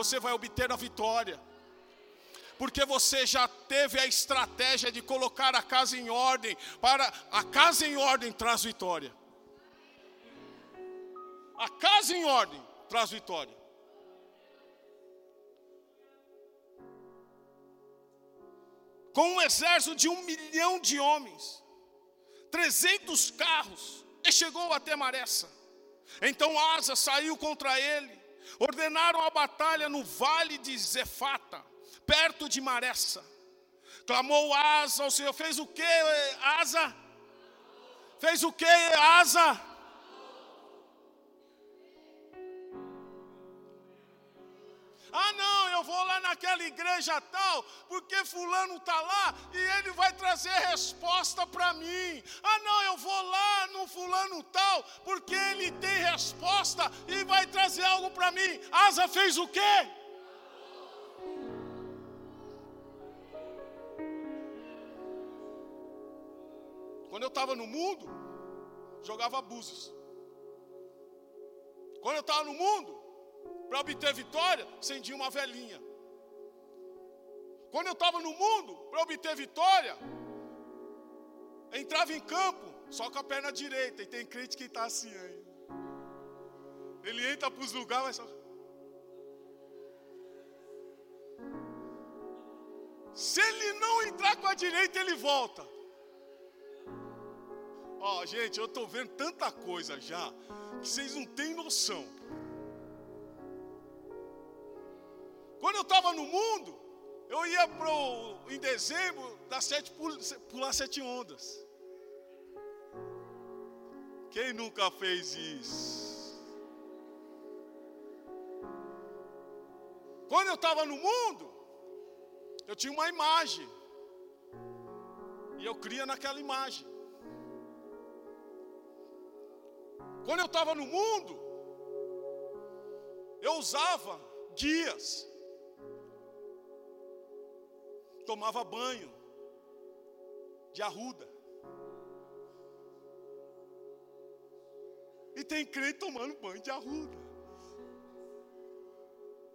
você vai obter a vitória porque você já teve a estratégia de colocar a casa em ordem, para a casa em ordem traz vitória. A casa em ordem traz vitória. Com um exército de um milhão de homens, trezentos carros, e chegou até Maressa. Então Asa saiu contra ele, ordenaram a batalha no vale de Zefata perto de Maressa. Clamou Asa ao Senhor. Fez o que, Asa? Fez o que, Asa? Ah, não, eu vou lá naquela igreja tal, porque Fulano está lá e ele vai trazer resposta para mim. Ah, não, eu vou lá no Fulano tal, porque ele tem resposta e vai trazer algo para mim. Asa fez o quê? Quando eu estava no mundo, jogava abusos. Quando eu estava no mundo, para obter vitória, acendia uma velhinha. Quando eu estava no mundo, para obter vitória, entrava em campo só com a perna direita. E tem crente que está assim aí. Ele entra para os lugares, mas só. Se ele não entrar com a direita, ele volta. Ó, oh, gente, eu estou vendo tanta coisa já que vocês não têm noção. Quando eu estava no mundo, eu ia pro, em dezembro das sete, pular sete ondas. Quem nunca fez isso? Quando eu estava no mundo, eu tinha uma imagem E eu cria naquela imagem. Quando eu estava no mundo, eu usava guias, tomava banho de arruda. E tem crente tomando banho de arruda.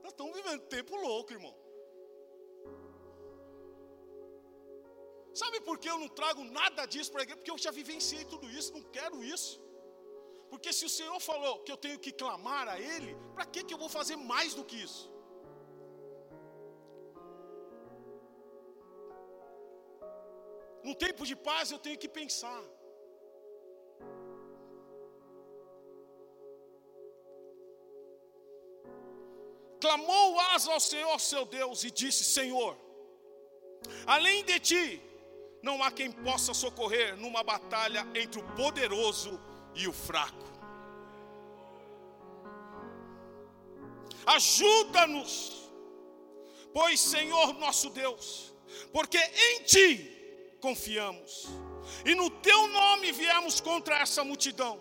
Nós estamos vivendo tempo louco, irmão. Sabe por que eu não trago nada disso para a igreja? Porque eu já vivenciei tudo isso, não quero isso. Porque se o Senhor falou que eu tenho que clamar a Ele, para que, que eu vou fazer mais do que isso? Num tempo de paz eu tenho que pensar. Clamou Asa ao Senhor seu Deus e disse: Senhor, além de ti, não há quem possa socorrer numa batalha entre o poderoso e o fraco. Ajuda-nos, pois, Senhor nosso Deus, porque em Ti confiamos, e no Teu nome viemos contra essa multidão.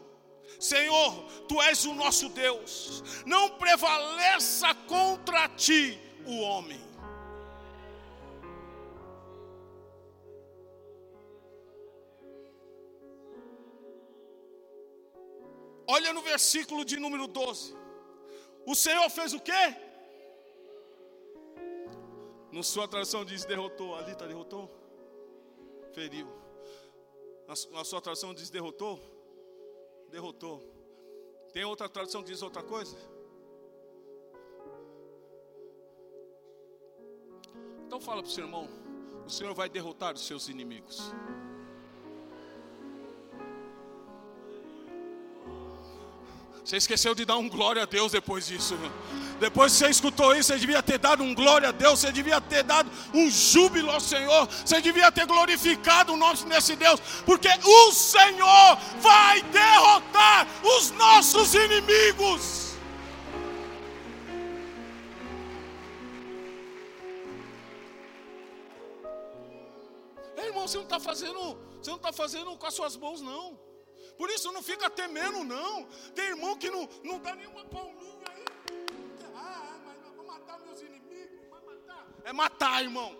Senhor, Tu és o nosso Deus, não prevaleça contra Ti o homem. Olha no versículo de número 12. O Senhor fez o quê? Na sua tradução diz derrotou. Ali está derrotou? Feriu. Na, na sua tradução diz derrotou? Derrotou. Tem outra tradução que diz outra coisa? Então fala para o seu irmão: o Senhor vai derrotar os seus inimigos. Você esqueceu de dar um glória a Deus depois disso. Depois que você escutou isso, você devia ter dado um glória a Deus, você devia ter dado um júbilo ao Senhor, você devia ter glorificado o nome desse Deus, porque o Senhor vai derrotar os nossos inimigos. Ei, irmão, você não está fazendo, você não está fazendo com as suas mãos, não. Por isso não fica temendo, não. Tem irmão que não, não dá nenhuma palminha aí. Ah, mas eu vou matar meus inimigos. Vai matar. É matar, irmão.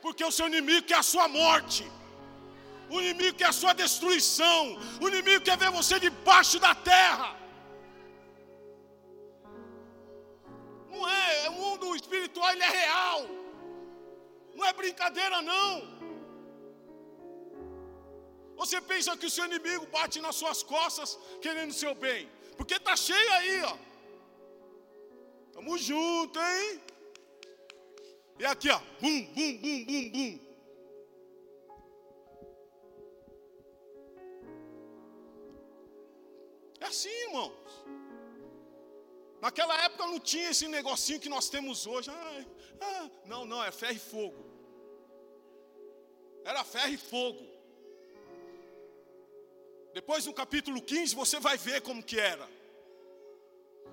Porque o seu inimigo quer a sua morte. O inimigo quer a sua destruição. O inimigo quer ver você debaixo da terra. Não é, o mundo espiritual, ele é real. Não é brincadeira, não. Você pensa que o seu inimigo bate nas suas costas querendo seu bem? Porque tá cheio aí, ó. Tamo junto, hein? E aqui, ó, bum, bum, bum, bum, bum. É assim, irmãos. Naquela época não tinha esse negocinho que nós temos hoje. Ah, ah, não, não, é ferro e fogo. Era ferro e fogo. Depois no capítulo 15 você vai ver como que era.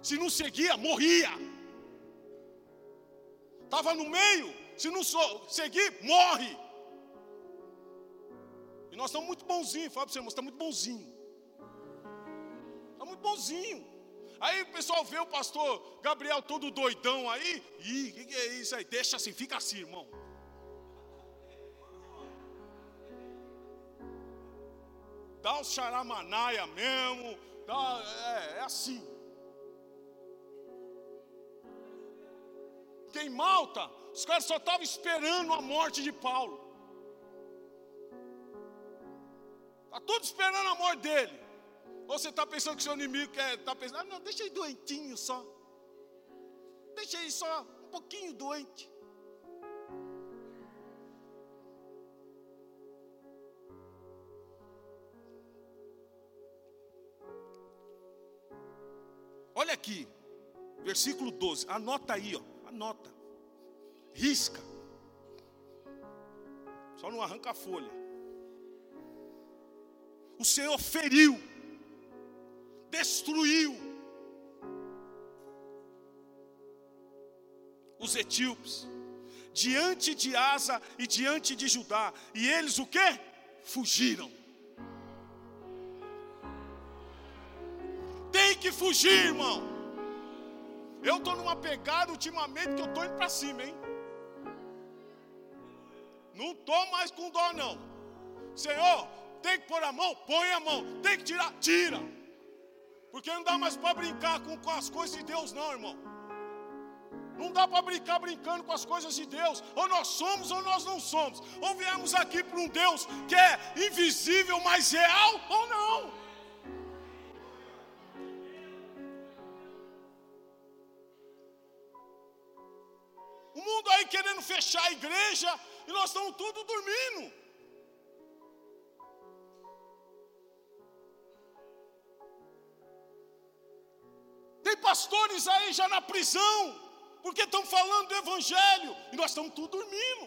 Se não seguia, morria. Estava no meio, se não seguir, morre. E nós estamos muito bonzinhos, fala para você, irmão, está muito bonzinho. Está muito bonzinho. Aí o pessoal vê o pastor Gabriel todo doidão aí, e o que, que é isso aí? Deixa assim, fica assim, irmão. Dá o xaramanaia mesmo, dá, é, é assim. Porque em Malta, os caras só estavam esperando a morte de Paulo. Está tudo esperando a morte dele. Ou você está pensando que seu inimigo quer, está pensando, ah, não, deixa ele doentinho só. Deixa ele só um pouquinho doente. Olha aqui, versículo 12, anota aí, ó, anota, risca, só não arranca a folha. O Senhor feriu, destruiu os etíopes, diante de Asa e diante de Judá. E eles o quê? Fugiram. Que fugir, irmão. Eu estou numa pegada ultimamente que eu estou indo para cima, hein? Não estou mais com dó, não. Senhor, tem que pôr a mão? Põe a mão. Tem que tirar? Tira. Porque não dá mais para brincar com, com as coisas de Deus, não, irmão. Não dá para brincar brincando com as coisas de Deus. Ou nós somos ou nós não somos. Ou viemos aqui para um Deus que é invisível, mas real, ou não. Fechar a igreja e nós estamos tudo dormindo. Tem pastores aí já na prisão, porque estão falando do Evangelho, e nós estamos tudo dormindo.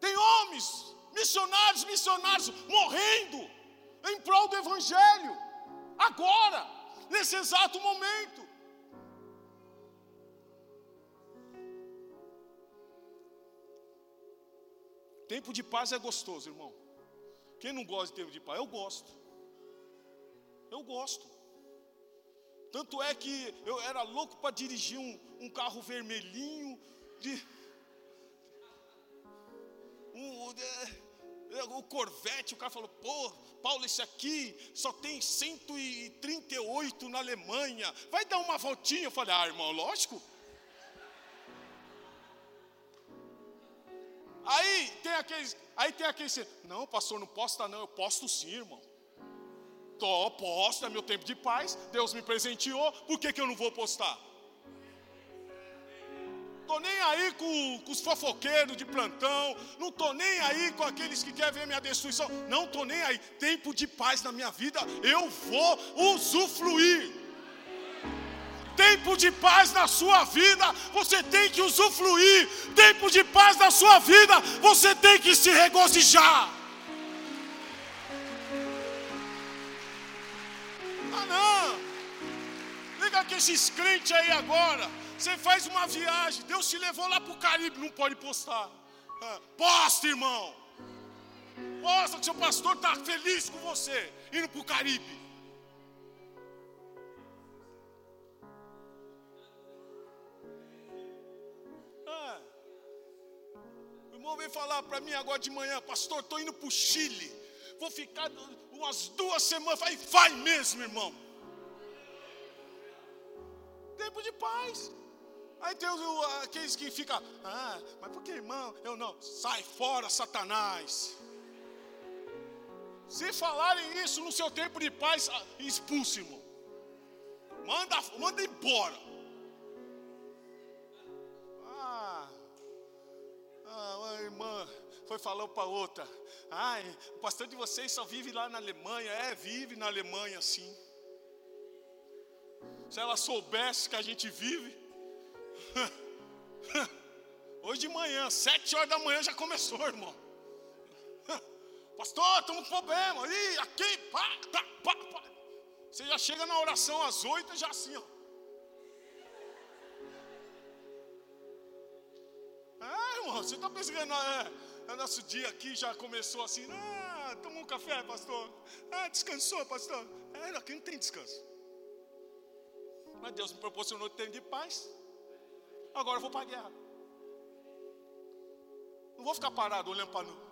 Tem homens, missionários, missionários, morrendo em prol do Evangelho, agora, nesse exato momento. Tempo de paz é gostoso, irmão. Quem não gosta de tempo de paz? Eu gosto. Eu gosto. Tanto é que eu era louco para dirigir um, um, carro vermelhinho, de, um, de, o Corvette, o cara falou, pô, Paulo, esse aqui só tem 138 na Alemanha, vai dar uma voltinha? Eu falei, ah, irmão, lógico. Aí tem aqueles, aí tem aqueles, não, pastor, não posta não, eu posto sim, irmão. Tô, posto, é meu tempo de paz, Deus me presenteou, por que, que eu não vou postar? Tô nem aí com, com os fofoqueiros de plantão, não tô nem aí com aqueles que querem ver minha destruição, não tô nem aí. Tempo de paz na minha vida, eu vou usufruir tempo de paz na sua vida, você tem que usufruir. Tempo de paz na sua vida, você tem que se regozijar. Ah, não. Liga que esses crentes aí agora. Você faz uma viagem, Deus te levou lá para o Caribe, não pode postar. Ah, posta, irmão. Posta que seu pastor está feliz com você, indo para o Caribe. irmão veio falar para mim agora de manhã, pastor, estou indo para o Chile. Vou ficar umas duas semanas. Vai, vai mesmo, irmão. Tempo de paz. Aí tem aqueles que ficam, ah, mas por que irmão? Eu não, sai fora, Satanás. Se falarem isso no seu tempo de paz, ah, expulse, irmão. Manda, manda embora. irmã foi falou para outra: Ai, o pastor de vocês só vive lá na Alemanha. É, vive na Alemanha sim. Se ela soubesse que a gente vive. Hoje de manhã, sete horas da manhã já começou, irmão. Pastor, estamos com problema. Aqui, pá, tá, pá, pá. Você já chega na oração às oito, já assim, ó. irmão, você está pensando, é, é, nosso dia aqui já começou assim, ah, tomou um café, pastor. Ah, descansou, pastor. É, aqui não tem descanso. Mas Deus me proporcionou tempo de paz. Agora eu vou para a guerra. Não vou ficar parado olhando para não.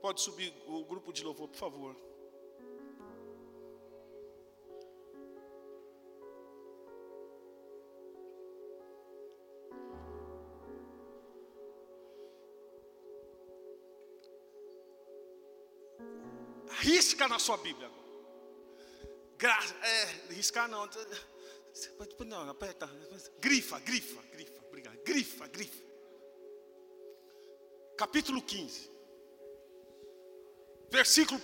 Pode subir o grupo de louvor, por favor. risca na sua Bíblia. Gra é, riscar não. Não, aperta. Grifa, grifa, grifa. Obrigado. Grifa, grifa. Capítulo 15. Versículo 1.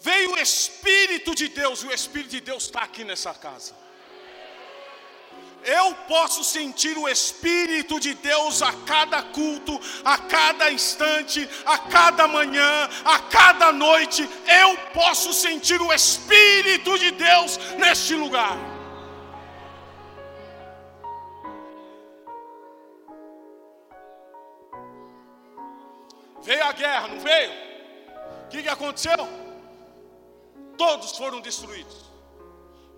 Veio o Espírito de Deus, o Espírito de Deus está aqui nessa casa. Eu posso sentir o Espírito de Deus a cada culto, a cada instante, a cada manhã, a cada noite. Eu posso sentir o Espírito de Deus neste lugar. Veio a guerra, não veio? O que, que aconteceu? Todos foram destruídos.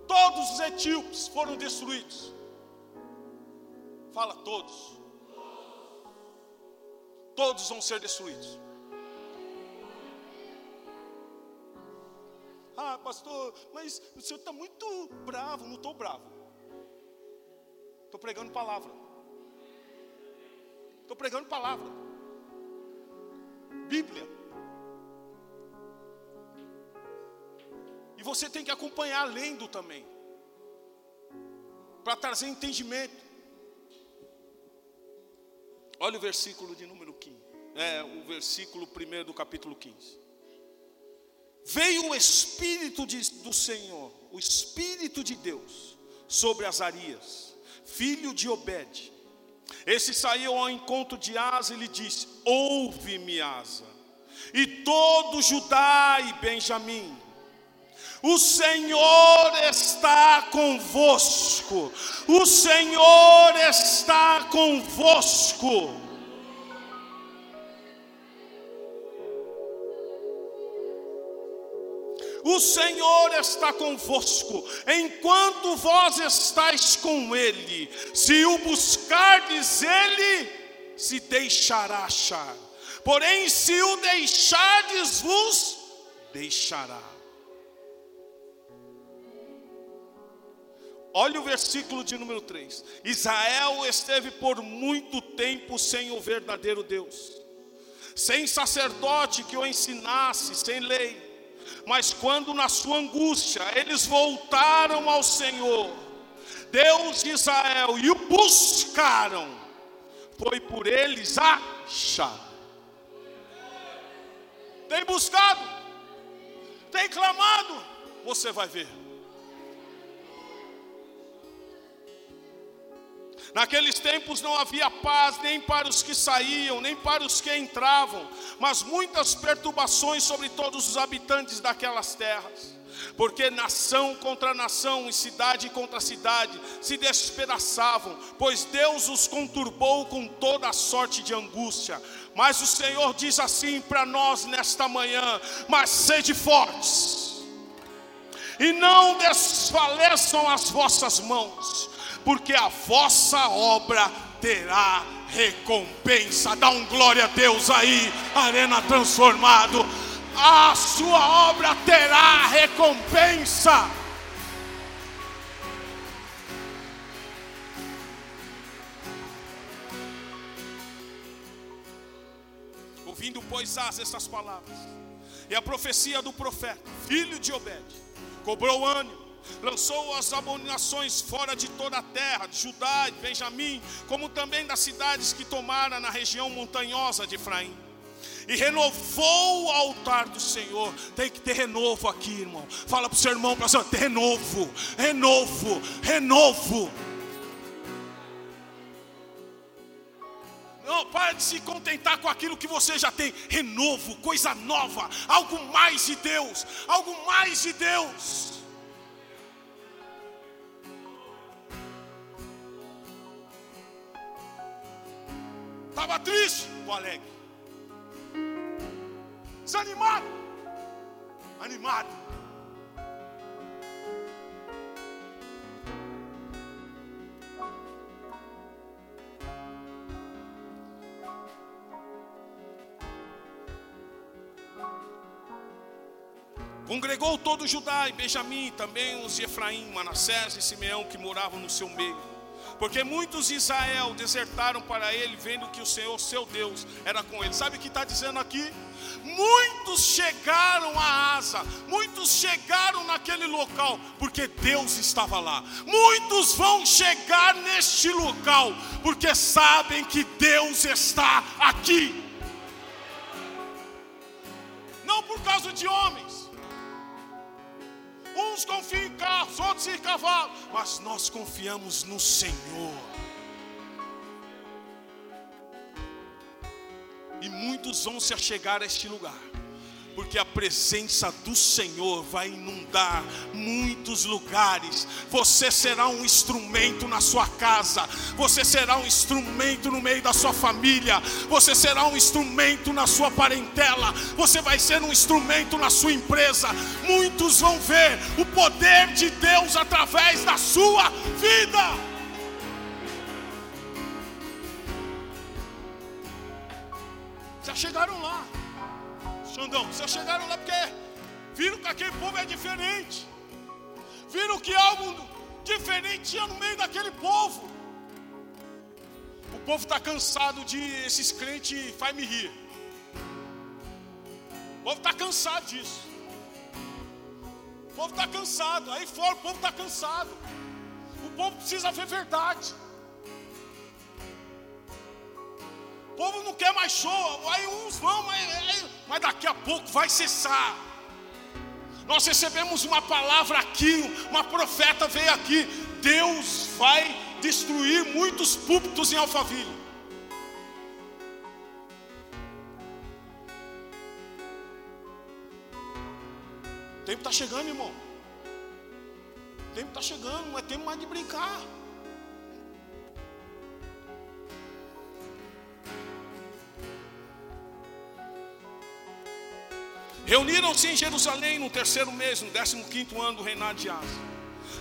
Todos os etíopes foram destruídos. Fala todos. Todos vão ser destruídos. Ah, pastor, mas o senhor está muito bravo. Não estou bravo. Estou pregando palavra. Estou pregando palavra. Bíblia. E você tem que acompanhar lendo também. Para trazer entendimento. Olha o versículo de número 15. É, o versículo 1 do capítulo 15. Veio o Espírito de, do Senhor, o Espírito de Deus, sobre Azarias, filho de Obed. Esse saiu ao encontro de Asa e lhe disse: Ouve-me, Asa, e todo Judá e Benjamim. O Senhor está convosco. O Senhor está convosco. O Senhor está convosco, enquanto vós estáis com Ele. Se o buscardes, Ele se deixará achar. Porém, se o deixardes, vos deixará. Olha o versículo de número 3. Israel esteve por muito tempo sem o verdadeiro Deus, sem sacerdote que o ensinasse, sem lei. Mas quando na sua angústia eles voltaram ao Senhor, Deus de Israel, e o buscaram, foi por eles achado. Tem buscado, tem clamado, você vai ver. Naqueles tempos não havia paz nem para os que saíam, nem para os que entravam, mas muitas perturbações sobre todos os habitantes daquelas terras. Porque nação contra nação e cidade contra cidade se despedaçavam, pois Deus os conturbou com toda sorte de angústia. Mas o Senhor diz assim para nós nesta manhã: Mas sede fortes, e não desfaleçam as vossas mãos porque a vossa obra terá recompensa. Dá um glória a Deus aí, Arena Transformado. A sua obra terá recompensa. Ouvindo, pois, as estas palavras, e a profecia do profeta, filho de Obed, cobrou ânimo lançou as abominações fora de toda a terra, de Judá e Benjamim, como também das cidades que tomara na região montanhosa de Efraim. E renovou o altar do Senhor. Tem que ter renovo aqui, irmão. Fala para o seu irmão, para o renovo, renovo, renovo. Não, para de se contentar com aquilo que você já tem. Renovo, coisa nova, algo mais de Deus, algo mais de Deus. Estava triste, o alegre. Desanimado, animado. Congregou todo Judá e Benjamim, também os Efraim, Manassés e Simeão que moravam no seu meio porque muitos de Israel desertaram para ele, vendo que o Senhor, seu Deus, era com ele. Sabe o que está dizendo aqui? Muitos chegaram a Asa, muitos chegaram naquele local, porque Deus estava lá. Muitos vão chegar neste local, porque sabem que Deus está aqui. Não por causa de homens, Uns confiam em carros, outros em cavalos, mas nós confiamos no Senhor. E muitos vão se achegar a este lugar porque a presença do Senhor vai inundar muitos lugares. Você será um instrumento na sua casa, você será um instrumento no meio da sua família, você será um instrumento na sua parentela, você vai ser um instrumento na sua empresa. Muitos vão ver o poder de Deus através da sua vida. Já chegaram lá. Xandão, vocês chegaram lá porque viram que aquele povo é diferente. Viram que algo diferente tinha no meio daquele povo. O povo está cansado de esses crentes faz me rir. O povo está cansado disso. O povo está cansado. Aí fora o povo está cansado. O povo precisa ver verdade. Povo não quer mais show, aí uns vão, mas, mas daqui a pouco vai cessar. Nós recebemos uma palavra aqui, uma profeta veio aqui. Deus vai destruir muitos púlpitos em Alphaville. O tempo está chegando, irmão. O tempo está chegando, não é tempo mais de brincar. Reuniram-se em Jerusalém no terceiro mês, no décimo quinto ano do reinado de Asa.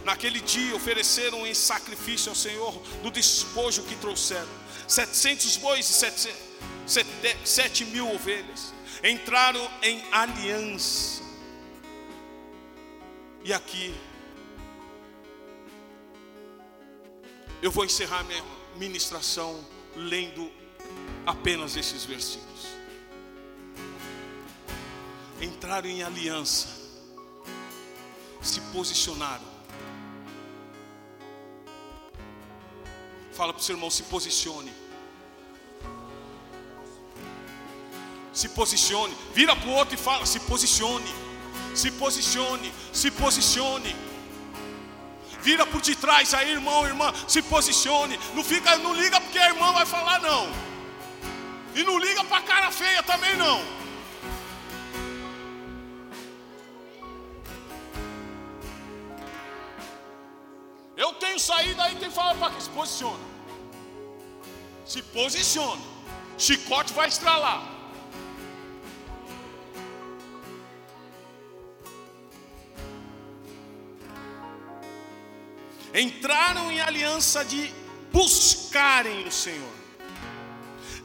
Naquele dia ofereceram em sacrifício ao Senhor do despojo que trouxeram, setecentos bois e sete, sete, mil ovelhas. Entraram em aliança. E aqui eu vou encerrar minha ministração lendo apenas esses versículos entraram em aliança, se posicionaram. Fala para o seu irmão: se posicione. Se posicione. Vira para o outro e fala: se posicione. Se posicione. Se posicione. Vira por detrás aí, irmão, irmã. Se posicione. Não fica, não liga porque a irmã vai falar não. E não liga para cara feia também não. Eu tenho saída aí, quem fala para que se posiciona. Se posiciona. Chicote vai estralar. Entraram em aliança de buscarem o Senhor.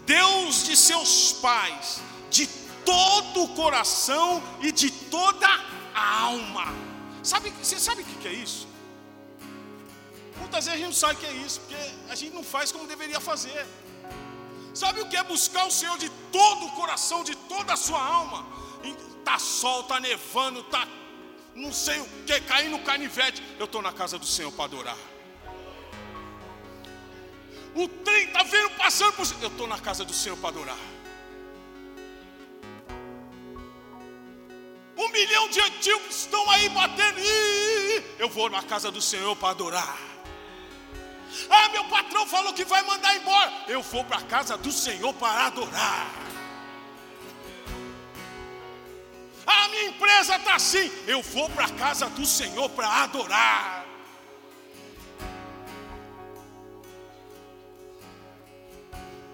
Deus de seus pais, de todo o coração e de toda a alma. Sabe, você sabe o que é isso? Muitas vezes a gente não sabe o que é isso, porque a gente não faz como deveria fazer. Sabe o que é buscar o Senhor de todo o coração, de toda a sua alma? Tá sol, tá nevando, tá não sei o que, caindo no canivete. Eu estou na casa do Senhor para adorar. O trem está vindo passando por. Eu estou na casa do Senhor para adorar. Um milhão de antigos estão aí batendo. Eu vou na casa do Senhor para adorar. Ah, meu patrão falou que vai mandar embora. Eu vou para a casa do Senhor para adorar. Ah, minha empresa está assim. Eu vou para a casa do Senhor para adorar.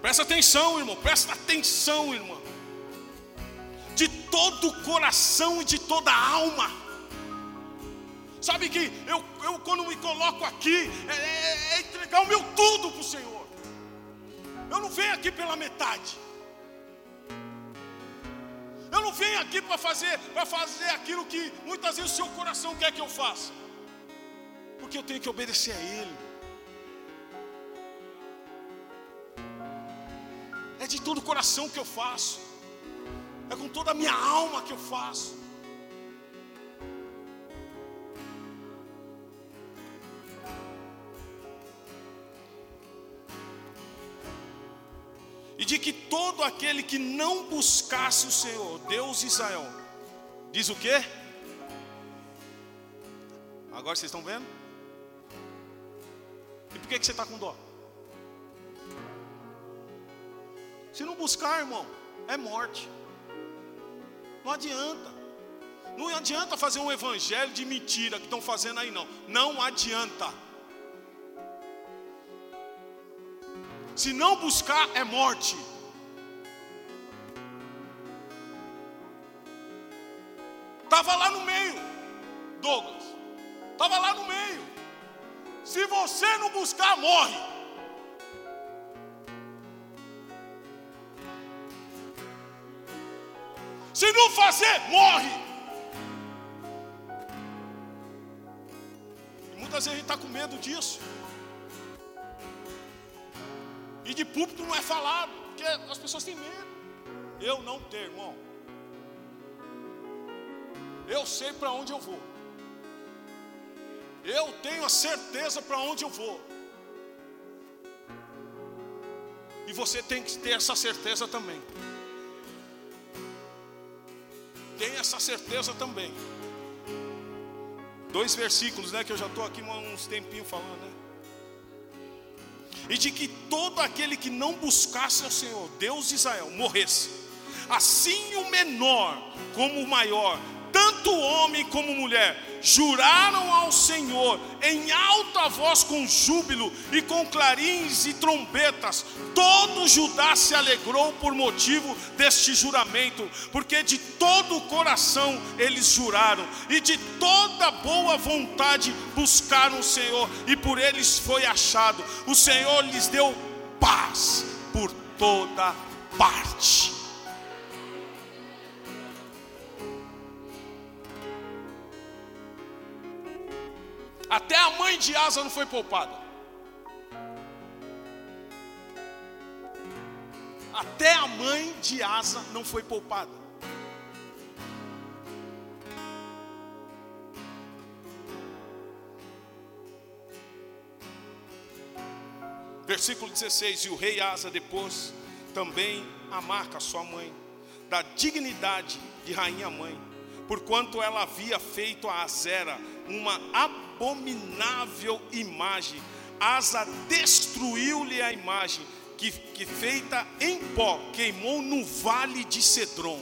Presta atenção, irmão. Presta atenção, irmão. De todo o coração e de toda a alma. Sabe que eu, eu quando me coloco aqui, é, é, é entregar o meu tudo para o Senhor. Eu não venho aqui pela metade. Eu não venho aqui para fazer, para fazer aquilo que muitas vezes o seu coração quer que eu faça. Porque eu tenho que obedecer a Ele. É de todo o coração que eu faço. É com toda a minha alma que eu faço. E de que todo aquele que não buscasse o Senhor, Deus Israel, diz o quê? Agora vocês estão vendo? E por que, que você está com dó? Se não buscar, irmão, é morte. Não adianta. Não adianta fazer um evangelho de mentira que estão fazendo aí, não. Não adianta. Se não buscar, é morte. Estava lá no meio, Douglas. Estava lá no meio. Se você não buscar, morre. Se não fazer, morre. E muitas vezes a gente está com medo disso. De púlpito não é falado, porque as pessoas têm medo. Eu não tenho, irmão. Eu sei para onde eu vou. Eu tenho a certeza para onde eu vou. E você tem que ter essa certeza também. Tem essa certeza também. Dois versículos, né? Que eu já estou aqui uns tempinhos falando, né? E de que todo aquele que não buscasse ao Senhor, Deus de Israel, morresse. Assim o menor como o maior tanto homem como mulher, juraram ao Senhor em alta voz com júbilo e com clarins e trombetas. Todo Judá se alegrou por motivo deste juramento, porque de todo o coração eles juraram e de toda boa vontade buscaram o Senhor, e por eles foi achado. O Senhor lhes deu paz por toda parte. Até a mãe de Asa não foi poupada. Até a mãe de Asa não foi poupada. Versículo 16: E o rei Asa depois também a marca sua mãe, da dignidade de rainha mãe, porquanto ela havia feito a Azera uma abominável imagem. Asa destruiu-lhe a imagem, que, que feita em pó, queimou no vale de Cedron.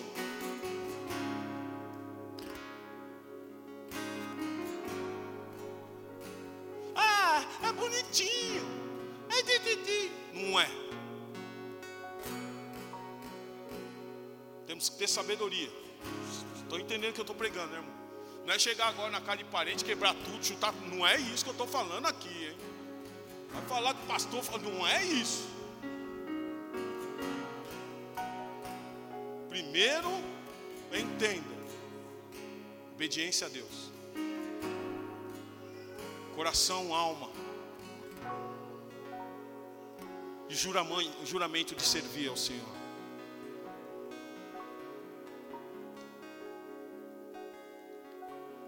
Ah, é bonitinho. É tititi. Não é. Temos que ter sabedoria. Estou entendendo o que eu estou pregando, né, irmão? Não é chegar agora na casa de parente, quebrar tudo, chutar. Não é isso que eu estou falando aqui, hein? Vai falar que o pastor fala, não é isso. Primeiro, entenda. Obediência a Deus. Coração, alma. E juramento de servir ao Senhor.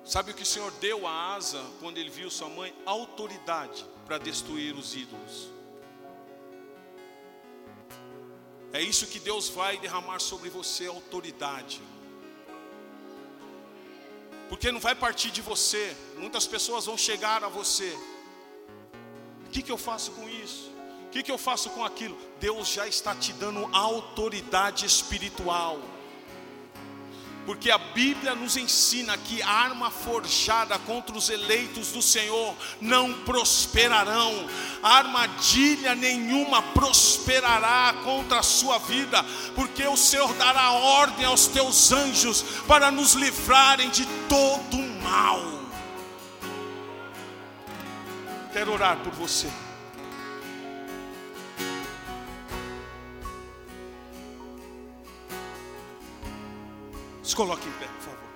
Sabe o que o Senhor deu a Asa quando ele viu sua mãe? Autoridade para destruir os ídolos. É isso que Deus vai derramar sobre você autoridade. Porque não vai partir de você. Muitas pessoas vão chegar a você. O que, que eu faço com isso? O que, que eu faço com aquilo? Deus já está te dando autoridade espiritual porque a Bíblia nos ensina que arma forjada contra os eleitos do Senhor não prosperarão, armadilha nenhuma prosperará contra a sua vida, porque o Senhor dará ordem aos teus anjos para nos livrarem de todo mal. Quero orar por você. Se coloque em pé, por favor.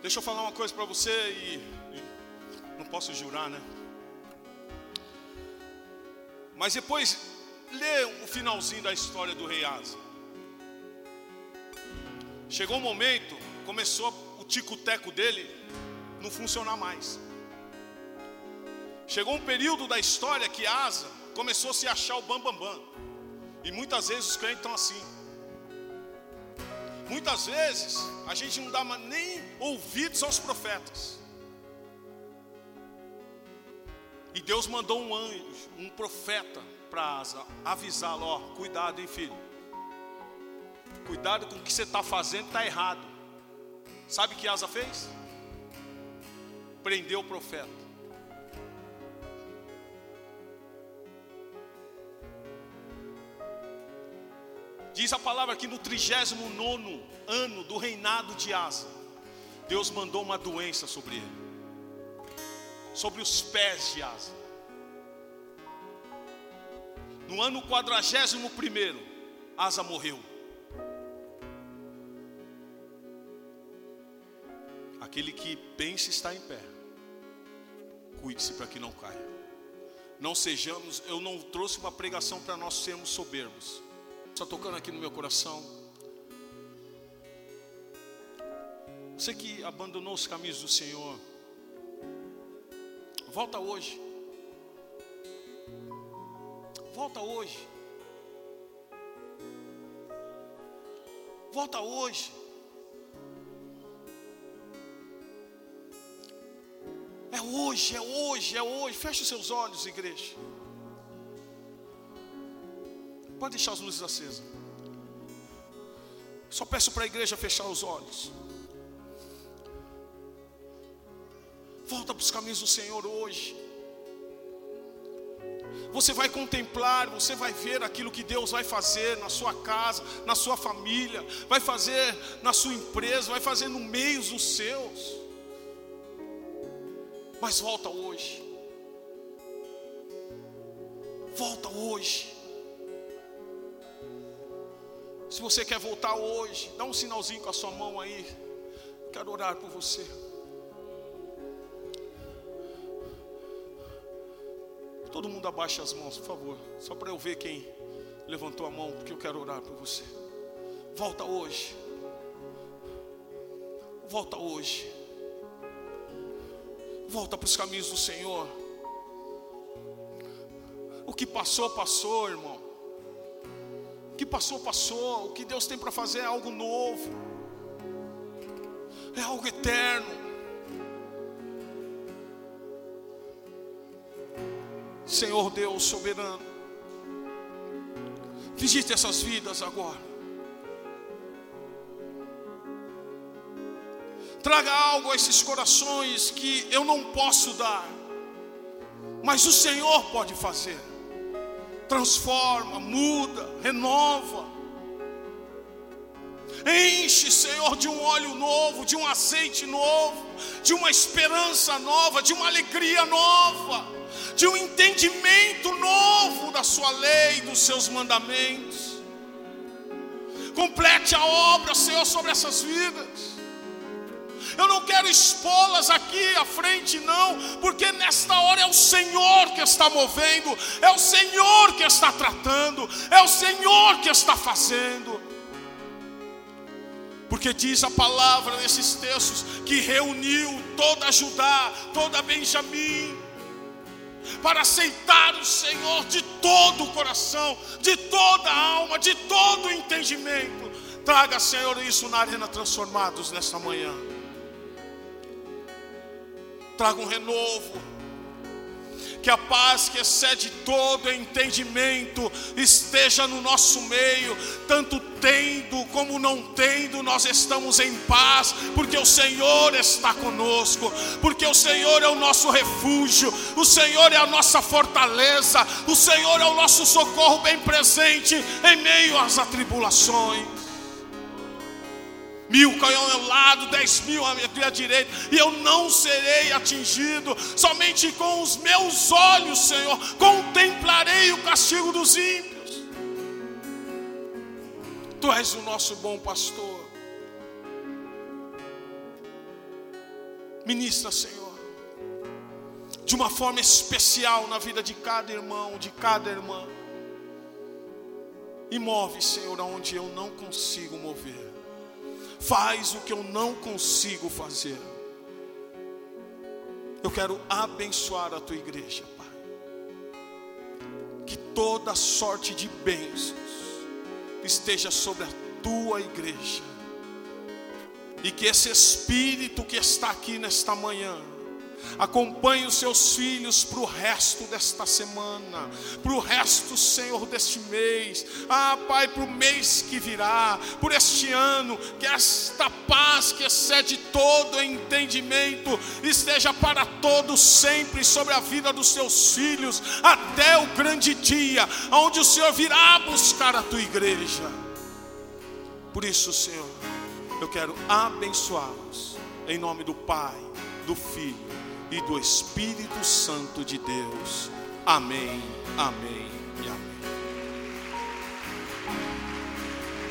Deixa eu falar uma coisa para você e, e não posso jurar, né? Mas depois lê o finalzinho da história do rei Asa. Chegou um momento, começou o tico-teco dele não funcionar mais. Chegou um período da história que Asa começou a se achar o bam bam bam. E muitas vezes os crentes estão assim. Muitas vezes a gente não dá nem ouvidos aos profetas. E Deus mandou um anjo, um profeta para Asa avisá-lo, ó, cuidado, hein, filho. Cuidado com o que você está fazendo, está errado. Sabe o que Asa fez? Prendeu o profeta. Diz a palavra que no 39 ano do reinado de Asa, Deus mandou uma doença sobre ele, sobre os pés de Asa. No ano 41, Asa morreu. Aquele que pensa está em pé, cuide-se para que não caia. Não sejamos, eu não trouxe uma pregação para nós sermos soberbos Está tocando aqui no meu coração. Você que abandonou os caminhos do Senhor, volta hoje. Volta hoje. Volta hoje. É hoje, é hoje, é hoje. Feche os seus olhos, igreja. Pode deixar as luzes acesas. Só peço para a igreja fechar os olhos. Volta para os caminhos do Senhor hoje. Você vai contemplar, você vai ver aquilo que Deus vai fazer na sua casa, na sua família, vai fazer na sua empresa, vai fazer no meio dos seus. Mas volta hoje. Volta hoje. Se você quer voltar hoje, dá um sinalzinho com a sua mão aí. Quero orar por você. Todo mundo abaixa as mãos, por favor. Só para eu ver quem levantou a mão, porque eu quero orar por você. Volta hoje. Volta hoje. Volta para os caminhos do Senhor. O que passou, passou, irmão que passou, passou. O que Deus tem para fazer é algo novo, é algo eterno. Senhor Deus soberano, visite essas vidas agora. Traga algo a esses corações que eu não posso dar, mas o Senhor pode fazer transforma, muda, renova. Enche, Senhor, de um óleo novo, de um azeite novo, de uma esperança nova, de uma alegria nova, de um entendimento novo da Sua lei, dos Seus mandamentos. Complete a obra, Senhor, sobre essas vidas. Eu não quero expô-las aqui à frente, não, porque nesta hora é o Senhor que está movendo, é o Senhor que está tratando, é o Senhor que está fazendo. Porque diz a palavra nesses textos que reuniu toda Judá, toda Benjamim, para aceitar o Senhor de todo o coração, de toda a alma, de todo o entendimento. Traga, Senhor, isso na arena transformados nesta manhã traga um renovo. Que a paz que excede todo entendimento esteja no nosso meio, tanto tendo como não tendo, nós estamos em paz, porque o Senhor está conosco, porque o Senhor é o nosso refúgio, o Senhor é a nossa fortaleza, o Senhor é o nosso socorro bem presente em meio às atribulações mil cairão ao meu lado, dez mil à minha direita, e eu não serei atingido. Somente com os meus olhos, Senhor, contemplarei o castigo dos ímpios. Tu és o nosso bom pastor. Ministra, Senhor, de uma forma especial na vida de cada irmão, de cada irmã. E move, Senhor, aonde eu não consigo mover faz o que eu não consigo fazer. Eu quero abençoar a tua igreja, Pai. toda sorte de bênçãos esteja sobre a tua igreja. E que esse Espírito que está aqui nesta manhã, Acompanhe os seus filhos para o resto desta semana, para o resto, Senhor, deste mês. Ah, Pai, para o mês que virá, por este ano, que esta paz que excede todo entendimento esteja para todos sempre sobre a vida dos seus filhos, até o grande dia, onde o Senhor virá buscar a tua igreja. Por isso, Senhor, eu quero abençoá-los, em nome do Pai, do Filho e do Espírito Santo de Deus. Amém. Amém.